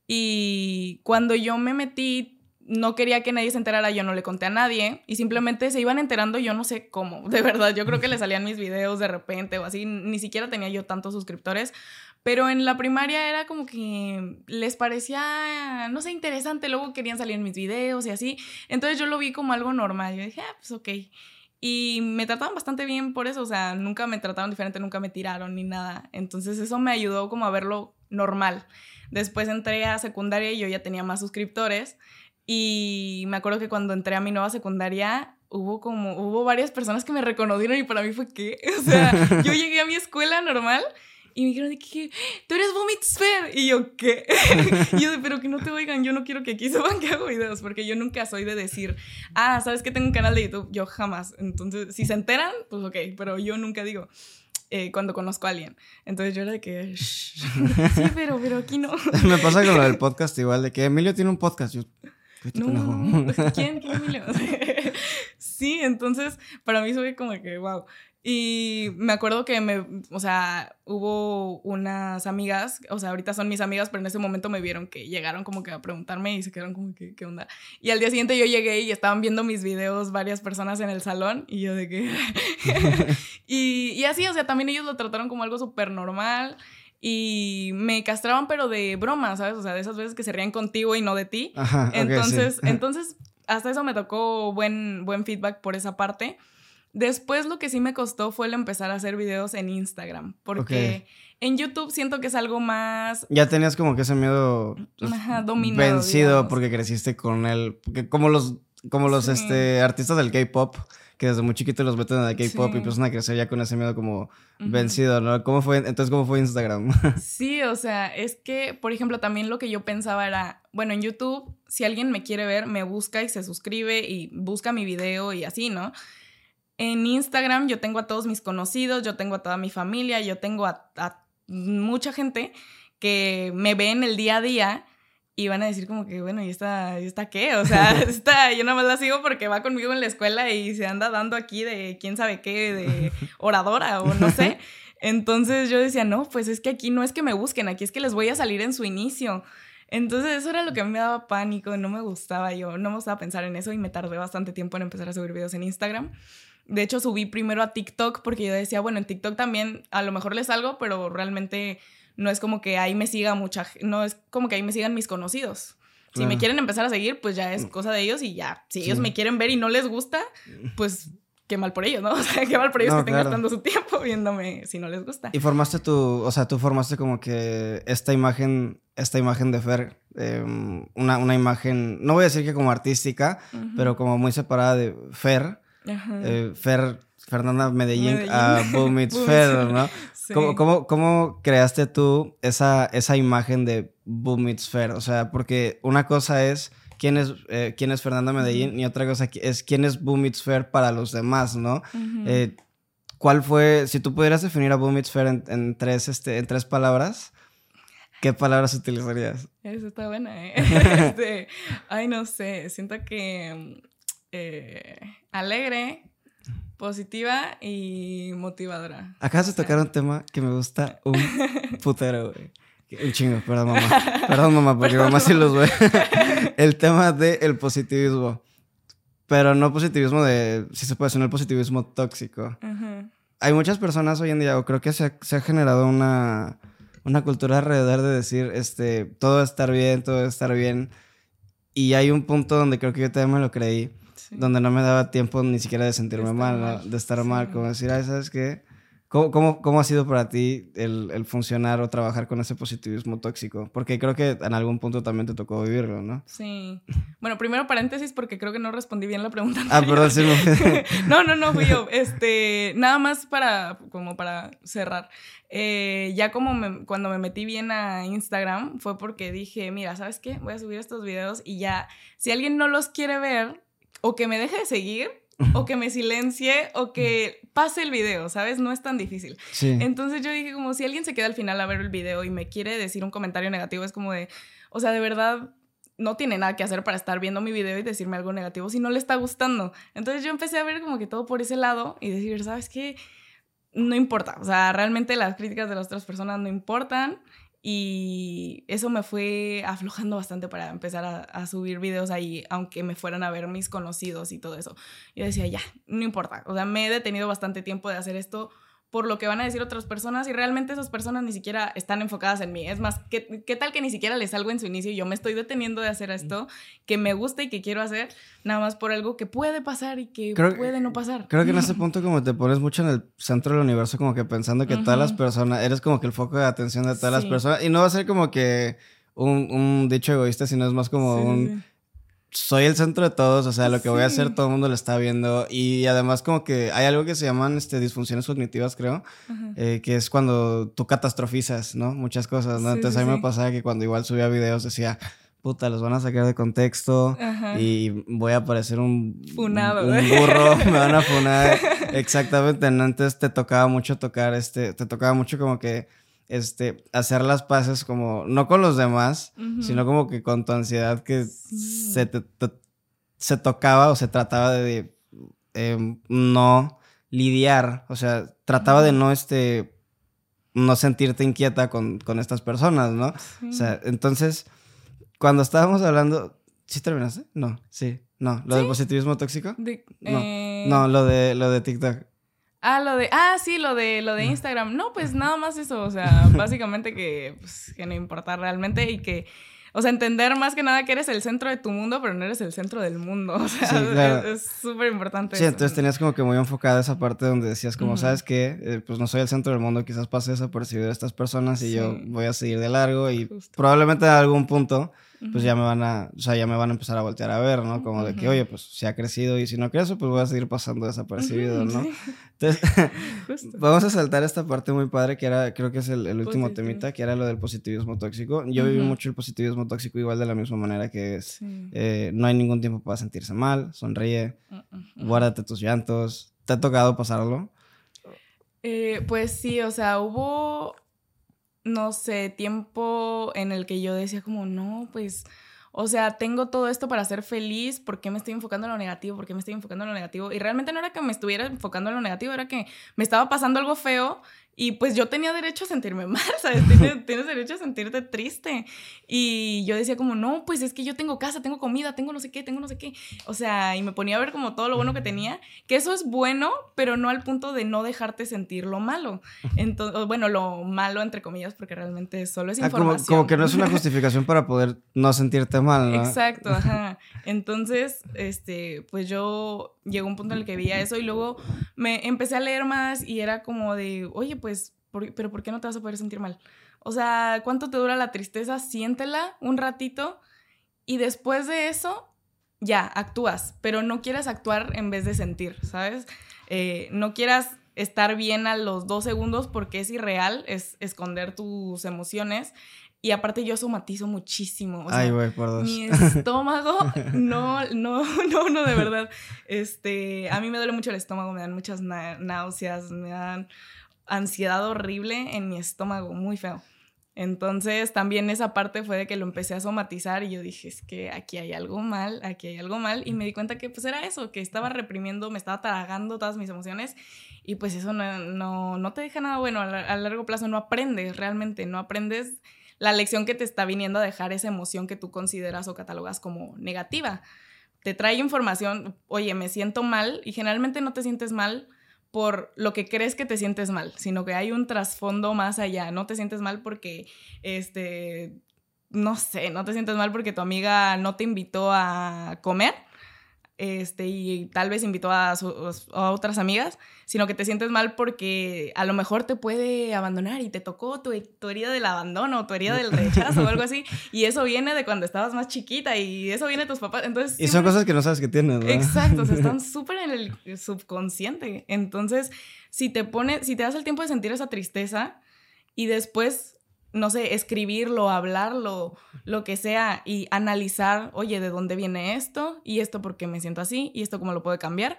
Y cuando yo me metí no quería que nadie se enterara, yo no le conté a nadie y simplemente se iban enterando, yo no sé cómo, de verdad, yo creo que le salían mis videos de repente o así, ni siquiera tenía yo tantos suscriptores, pero en la primaria era como que les parecía, no sé, interesante, luego querían salir en mis videos y así, entonces yo lo vi como algo normal, yo dije, ah, pues ok. Y me trataban bastante bien por eso, o sea, nunca me trataron diferente, nunca me tiraron ni nada. Entonces eso me ayudó como a verlo normal. Después entré a secundaria y yo ya tenía más suscriptores. Y me acuerdo que cuando entré a mi nueva secundaria, hubo como, hubo varias personas que me reconocieron y para mí fue que, o sea, yo llegué a mi escuela normal y me dijeron de que, tú eres Vomit Y yo, ¿qué? y yo, pero que no te oigan, yo no quiero que aquí sepan que hago videos, porque yo nunca soy de decir, ah, ¿sabes que tengo un canal de YouTube? Yo jamás. Entonces, si se enteran, pues ok, pero yo nunca digo. Eh, cuando conozco a alguien. Entonces yo era de que, sí, pero, pero aquí no. me pasa con lo del podcast igual, de que Emilio tiene un podcast. Yo, no, ¿quién? ¿Quién sí, entonces para mí fue como que, wow. Y me acuerdo que me, o sea, hubo unas amigas, o sea, ahorita son mis amigas, pero en ese momento me vieron que llegaron como que a preguntarme y se quedaron como que, ¿qué onda? Y al día siguiente yo llegué y estaban viendo mis videos varias personas en el salón y yo de que... y, y así, o sea, también ellos lo trataron como algo súper normal y me castraban pero de broma, ¿sabes? O sea, de esas veces que se rían contigo y no de ti. entonces, entonces hasta eso me tocó buen buen feedback por esa parte. Después lo que sí me costó fue el empezar a hacer videos en Instagram, porque en YouTube siento que es algo más... Ya tenías como que ese miedo pues, vencido porque creciste con él, como los, como los este, artistas del K-Pop, que desde muy chiquito los meten en el K-pop y empiezan a crecer ya con ese miedo como vencido, ¿no? ¿Cómo fue, entonces, cómo fue Instagram? sí, o sea, es que, por ejemplo, también lo que yo pensaba era, bueno, en YouTube, si alguien me quiere ver, me busca y se suscribe y busca mi video y así, ¿no? En Instagram yo tengo a todos mis conocidos, yo tengo a toda mi familia, yo tengo a, a mucha gente que me ve en el día a día y van a decir como que, bueno, ¿y esta, ¿y esta qué? O sea, esta, yo nada más la sigo porque va conmigo en la escuela y se anda dando aquí de quién sabe qué, de oradora o no sé. Entonces yo decía, no, pues es que aquí no es que me busquen, aquí es que les voy a salir en su inicio. Entonces eso era lo que a mí me daba pánico, no me gustaba yo, no me gustaba pensar en eso y me tardé bastante tiempo en empezar a subir videos en Instagram. De hecho subí primero a TikTok porque yo decía, bueno, en TikTok también a lo mejor les salgo, pero realmente no es como que ahí me siga mucha, no es como que ahí me sigan mis conocidos. Si me quieren empezar a seguir, pues ya es cosa de ellos y ya. Si ellos me quieren ver y no les gusta, pues qué mal por ellos, ¿no? O sea, qué mal por ellos que estén gastando su tiempo viéndome si no les gusta. Y formaste tu, o sea, tú formaste como que esta imagen, esta imagen de Fer, em, una, una, imagen, no voy a decir que como artística, pero como muy separada de Fer. Eh, Fer Fernanda Medellín, a Boom It's Fer, ¿no? ¿Cómo, creaste tú esa, esa imagen de Boom It's Fair? O sea, porque una cosa es quién es, eh, quién es Fernanda Medellín y otra cosa es quién es Boom It's Fair para los demás, ¿no? Eh, ¿Cuál fue, si tú pudieras definir a Boom It's Fair en, tres, este, en tres palabras, ¿qué palabras utilizarías? Eso está buena, ¿eh? Este, ay, no sé, siento que eh, alegre, positiva y motivadora. Acabas de tocar un tema que me gusta un putero, güey. Un chingo, perdón, mamá. Perdón, mamá, porque mamá sí los ve. el tema del positivismo. pero no positivismo de, si se puede el positivismo tóxico. Hay muchas personas hoy en día, o creo que se ha, generado una, una cultura alrededor de decir, este, todo va a estar bien, todo va a estar bien. Y hay un punto donde creo que yo también me lo creí, donde no me daba tiempo ni siquiera de sentirme mal, de estar mal, como decir, ay, ¿sabes qué? ¿Cómo, cómo, ha sido para ti el, el, funcionar o trabajar con ese positivismo tóxico? Porque creo que en algún punto también te tocó vivirlo, ¿no? Sí. Bueno, primero paréntesis porque creo que no respondí bien la pregunta. Ah, perdón, sí. no, no, no, fui yo. Este, nada más para, como para cerrar. Eh, ya como cuando me metí bien a Instagram fue porque dije, mira, ¿sabes qué? Voy a subir estos videos y ya, si alguien no los quiere ver o que me deje de seguir, o que me silencie o que pase el video, ¿sabes? No es tan difícil. Entonces yo dije como si alguien se queda al final a ver el video y me quiere decir un comentario negativo, es como de, o sea, de verdad no tiene nada que hacer para estar viendo mi video y decirme algo negativo si no le está gustando. Entonces yo empecé a ver como que todo por ese lado y decir, ¿sabes qué? No importa, o sea, realmente las críticas de las otras personas no importan y eso me fue aflojando bastante para empezar a, subir videos ahí, aunque me fueran a ver mis conocidos y todo eso. Yo decía, ya, no importa. O sea, me he detenido bastante tiempo de hacer esto por lo que van a decir otras personas y realmente esas personas ni siquiera están enfocadas en mí. Es más, ¿qué, qué tal que ni siquiera les salgo en su inicio y yo me estoy deteniendo de hacer esto que me gusta y que quiero hacer, nada más por algo que puede pasar y que puede no pasar? Creo que en ese punto como te pones mucho en el centro del universo, como que pensando que todas las personas, eres como que el foco de atención de todas las personas y no va a ser como que un, un dicho egoísta, sino es más como un soy el centro de todos, o sea, lo que voy a hacer todo el mundo lo está viendo. Y además como que hay algo que se llaman este, disfunciones cognitivas, creo, eh, que es cuando tú catastrofizas, ¿no? Muchas cosas, ¿no? Entonces a mí me pasaba que cuando igual subía videos decía, puta, los van a sacar de contexto y voy a parecer un, Funado, un, burro, me van a funar. Exactamente, Entonces te tocaba mucho tocar, este, te tocaba mucho como que este, hacer las paces como, no con los demás, sino como que con tu ansiedad que se, se tocaba o se trataba de em, no lidiar, o sea, trataba de no, este, no sentirte inquieta con, estas personas, ¿no? O sea, entonces, cuando estábamos hablando, ¿sí terminaste? No, sí, no, lo del positivismo tóxico. no, eh, no, lo de, lo de TikTok. Ah, lo de, ah, sí, lo de, lo de Instagram. No, pues nada más eso, o sea, básicamente que, pues, que no importa realmente y que, o sea, entender más que nada que eres el centro de tu mundo, pero no eres el centro del mundo, o sea, es súper importante. Sí, entonces tenías como que muy enfocada esa parte donde decías como, ¿sabes qué? Eh, pues no soy el centro del mundo, quizás pase desapercibido a estas personas y yo voy a seguir de largo y probablemente en algún punto pues ya me van a, o sea, ya me van a empezar a voltear a ver, ¿no? Como de que, oye, pues si ha crecido y si no crece, pues voy a seguir pasando desapercibido, ¿no? Entonces, vamos a saltar esta parte muy padre que era, creo que es el, último temita, que era lo del positivismo tóxico. Yo viví mucho el positivismo tóxico igual de la misma manera que es, eh, no hay ningún tiempo para sentirse mal, sonríe, guárdate tus llantos. ¿Te ha tocado pasarlo? Eh, pues sí, o sea, hubo no sé, tiempo en el que yo decía como, no, pues, o sea, tengo todo esto para ser feliz, ¿por qué me estoy enfocando en lo negativo? ¿Por qué me estoy enfocando en lo negativo? Y realmente no era que me estuviera enfocando en lo negativo, era que me estaba pasando algo feo y pues yo tenía derecho a sentirme mal, ¿sabes? Tienes, derecho a sentirte triste. Y yo decía como, no, pues es que yo tengo casa, tengo comida, tengo no sé qué, tengo no sé qué. O sea, y me ponía a ver como todo lo bueno que tenía, que eso es bueno, pero no al punto de no dejarte sentir lo malo. Entonces, bueno, lo malo entre comillas, porque realmente solo es información. Ah, como, como, que no es una justificación para poder no sentirte mal, ¿no? Exacto, ajá. Entonces, este, pues yo llegó un punto en el que veía eso y luego me empecé a leer más y era como de, oye, pues, pero ¿por qué no te vas a poder sentir mal? O sea, ¿cuánto te dura la tristeza? Siéntela un ratito y después de eso, ya, actúas, pero no quieras actuar en vez de sentir, ¿sabes? Eh, no quieras estar bien a los dos segundos porque es irreal, es esconder tus emociones y aparte yo somatizo muchísimo. Ay, güey, por Mi estómago, no, no, no, no, de verdad. Este, a mí me duele mucho el estómago, me dan muchas náuseas, me dan ansiedad horrible en mi estómago, muy feo. Entonces también esa parte fue de que lo empecé a somatizar y yo dije, es que aquí hay algo mal, aquí hay algo mal. Y me di cuenta que pues era eso, que estaba reprimiendo, me estaba tragando todas mis emociones y pues eso no, no, no te deja nada bueno a, a largo plazo, no aprendes realmente, no aprendes la lección que te está viniendo a dejar esa emoción que tú consideras o catalogas como negativa. te trae información, oye, me siento mal y generalmente no te sientes mal por lo que crees que te sientes mal, sino que hay un trasfondo más allá. No te sientes mal porque, este, no sé, no te sientes mal porque tu amiga no te invitó a comer, este, y tal vez invitó a, a, otras amigas, sino que te sientes mal porque a lo mejor te puede abandonar y te tocó tu, tu herida del abandono, tu herida del rechazo o algo así, y eso viene de cuando estabas más chiquita y eso viene de tus papás, entonces... Y son cosas que no sabes que tienes, ¿no? Exacto, o sea, están súper en el subconsciente, entonces si te pones, si te das el tiempo de sentir esa tristeza y después no sé, escribirlo, hablarlo, lo que sea, y analizar, oye, ¿de dónde viene esto? Y esto porque me siento así, y esto cómo lo puedo cambiar.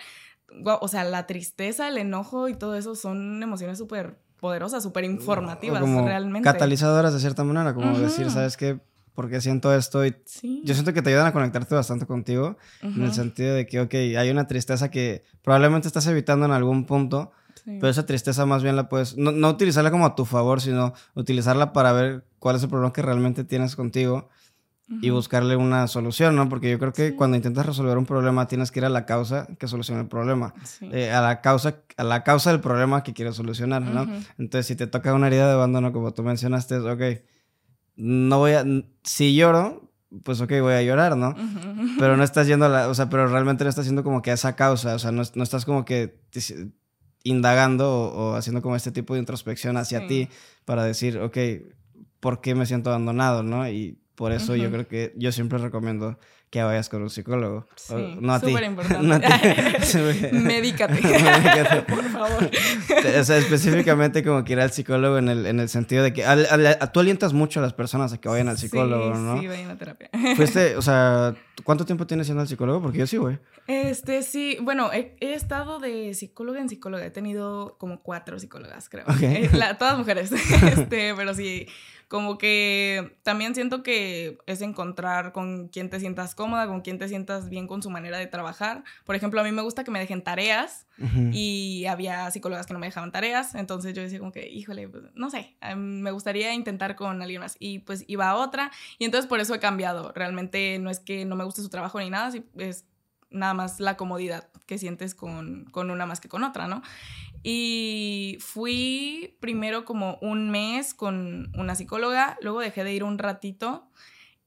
O sea, la tristeza, el enojo y todo eso son emociones súper poderosas, súper informativas, como realmente. Catalizadoras de cierta manera, como decir, ¿sabes qué? Porque siento esto y yo siento que te ayudan a conectarte bastante contigo, en el sentido de que, ok, hay una tristeza que probablemente estás evitando en algún punto, pero esa tristeza más bien la puedes, no, no, utilizarla como a tu favor, sino utilizarla para ver cuál es el problema que realmente tienes contigo y buscarle una solución, ¿no? Porque yo creo que cuando intentas resolver un problema tienes que ir a la causa que soluciona el problema, eh, a, la causa, a la causa del problema que quieres solucionar, ¿no? Entonces, si te toca una herida de abandono, como tú mencionaste, es, ok, no voy a, si lloro, pues ok, voy a llorar, ¿no? Pero no estás yendo a la, o sea, pero realmente no estás yendo como que a esa causa, o sea, no, no estás como que indagando o, haciendo como este tipo de introspección hacia ti para decir, ok, ¿por qué me siento abandonado? ¿no? Y por eso yo creo que yo siempre recomiendo que vayas con un psicólogo. Sí, no a súper importante. Médicate. Por favor. o sea, específicamente como que ir al psicólogo en el, en el sentido de que tú alientas mucho a las personas a que vayan al psicólogo, ¿no? Sí, vayan a terapia. Fuiste, o sea, ¿cuánto tiempo tienes siendo al psicólogo? Porque yo sí, güey. Este, sí, bueno, he, estado de psicóloga en psicóloga. He tenido como cuatro psicólogas, creo. Okay. Eh, todas mujeres. este, pero sí como que también siento que es encontrar con quien te sientas cómoda, con quien te sientas bien con su manera de trabajar. Por ejemplo, a mí me gusta que me dejen tareas y había psicólogas que no me dejaban tareas, entonces yo decía como que, híjole, pues, no sé, me gustaría intentar con alguien más y pues iba a otra y entonces por eso he cambiado. Realmente no es que no me guste su trabajo ni nada, es nada más la comodidad que sientes con, con una más que con otra, ¿no? Y fui primero como un mes con una psicóloga, luego dejé de ir un ratito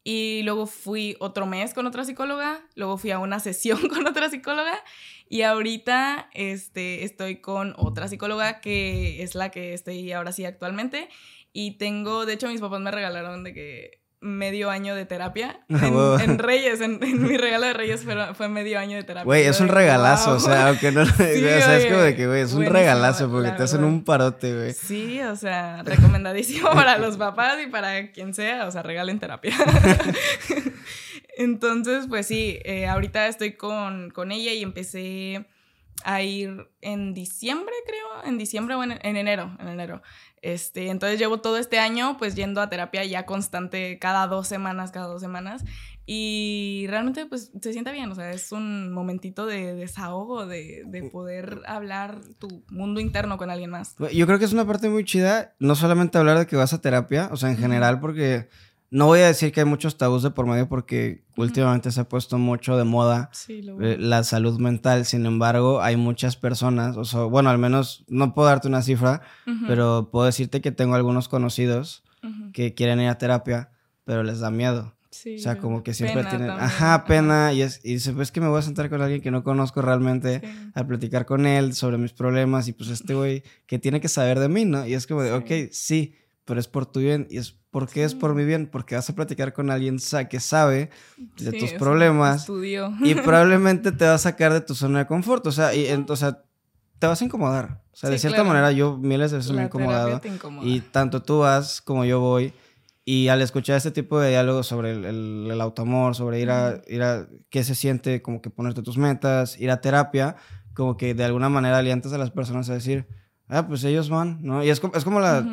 y luego fui otro mes con otra psicóloga, luego fui a una sesión con otra psicóloga y ahorita este, estoy con otra psicóloga que es la que estoy ahora sí actualmente y tengo, de hecho mis papás me regalaron de que medio año de terapia. Ah, en, Reyes, en, mi regalo de Reyes fue, fue medio año de terapia. Güey, es un regalazo, o sea, aunque no lo o sea, es como de que, güey, es un regalazo porque te hacen un parote, güey. Sí, o sea, recomendadísimo para los papás y para quien sea, o sea, regalen terapia. Entonces, pues sí, eh, ahorita estoy con, con ella y empecé a ir en diciembre, creo, en diciembre o en, en enero, en enero. Este, entonces llevo todo este año pues yendo a terapia ya constante cada dos semanas, cada dos semanas. Y realmente pues se siente bien, o sea, es un momentito de desahogo, de, de poder hablar tu mundo interno con alguien más. Yo creo que es una parte muy chida, no solamente hablar de que vas a terapia, o sea, en general, porque no voy a decir que hay muchos tabús de por medio porque últimamente se ha puesto mucho de moda eh, la salud mental. Sin embargo, hay muchas personas, o sea, bueno, al menos no puedo darte una cifra, pero puedo decirte que tengo algunos conocidos que quieren ir a terapia, pero les da miedo. o sea, como que siempre tienen, ajá, pena, y, es, y dice, pues que me voy a sentar con alguien que no conozco realmente, a platicar con él sobre mis problemas, y pues este güey que tiene que saber de mí, ¿no? Y es como de, ok, sí, pero es por tu bien, y es ¿Por qué es por mi bien? Porque vas a platicar con alguien que sabe de tus problemas. Y probablemente te va a sacar de tu zona de confort. O sea, y, o sea te vas a incomodar. O sea, de cierta manera yo miles de veces me he incomodado. Y tanto tú vas como yo voy. Y al escuchar este tipo de diálogos sobre el, el, automor, sobre ir a, ir a qué se siente, como que ponerte tus metas, ir a terapia, como que de alguna manera alientas a las personas a decir, ah, pues ellos van, ¿no? Y es, es como la,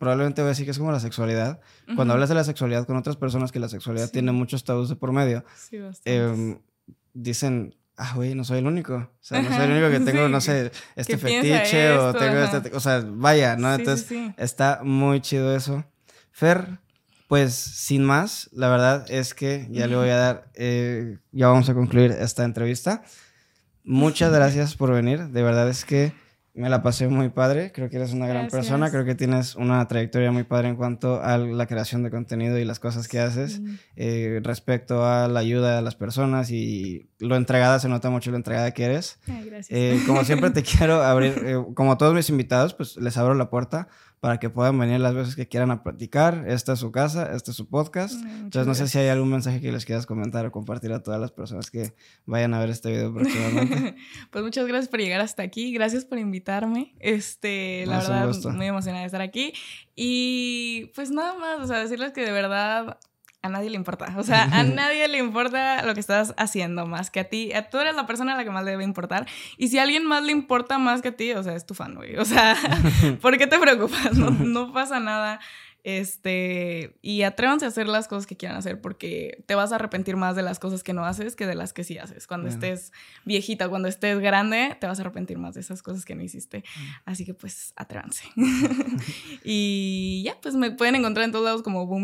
probablemente voy a decir que es como la sexualidad. Cuando hablas de la sexualidad con otras personas, que la sexualidad tiene muchos tabús de por medio, eh, dicen, ah, güey, no soy el único. O sea, no soy el único que tengo, no sé, este fetiche o tengo este, o sea, vaya, ¿no? Entonces, está muy chido eso. Fer, pues sin más, la verdad es que ya le voy a dar, eh, ya vamos a concluir esta entrevista. Muchas gracias por venir, de verdad es que me la pasé muy padre, creo que eres una gran persona, creo que tienes una trayectoria muy padre en cuanto a la creación de contenido y las cosas que haces eh, respecto a la ayuda a las personas y lo entregada, se nota mucho lo entregada que eres. gracias. Eh, como siempre te quiero abrir, eh, como todos mis invitados, pues les abro la puerta para que puedan venir las veces que quieran a platicar. Esta es su casa, este es su podcast. Entonces, no sé si hay algún mensaje que les quieras comentar o compartir a todas las personas que vayan a ver este video próximamente. pues muchas gracias por llegar hasta aquí. Gracias por invitarme. Este, la verdad, muy emocionada de estar aquí. Y pues nada más, o sea, decirles que de verdad a nadie le importa. O sea, a nadie le importa lo que estás haciendo más que a ti. Tú eres la persona a la que más le debe importar. Y si a alguien más le importa más que a ti, o sea, es tu fan, güey. O sea, ¿por qué te preocupas? No, no pasa nada. Este, y atrévanse a hacer las cosas que quieran hacer porque te vas a arrepentir más de las cosas que no haces que de las que sí haces. Cuando estés viejita, cuando estés grande, te vas a arrepentir más de esas cosas que no hiciste. Mm. Así que pues atrévanse. y ya, pues me pueden encontrar en todos lados como Boom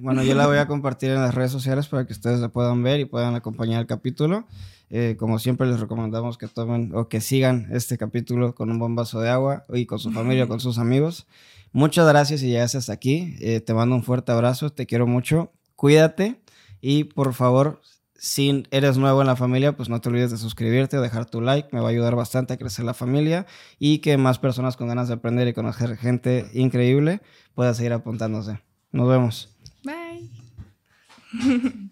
bueno, yo la voy a compartir en las redes sociales para que ustedes la puedan ver y puedan acompañar el capítulo. Eh, como siempre les recomendamos que tomen o que sigan este capítulo con un buen vaso de agua y con su familia, con sus amigos. Muchas gracias y ya hasta aquí. Eh, te mando un fuerte abrazo, te quiero mucho. Cuídate y por favor, si eres nuevo en la familia, pues no te olvides de suscribirte o dejar tu like. Me va a ayudar bastante a crecer la familia y que más personas con ganas de aprender y conocer gente increíble puedan seguir apuntándose. Nos vemos. Bye.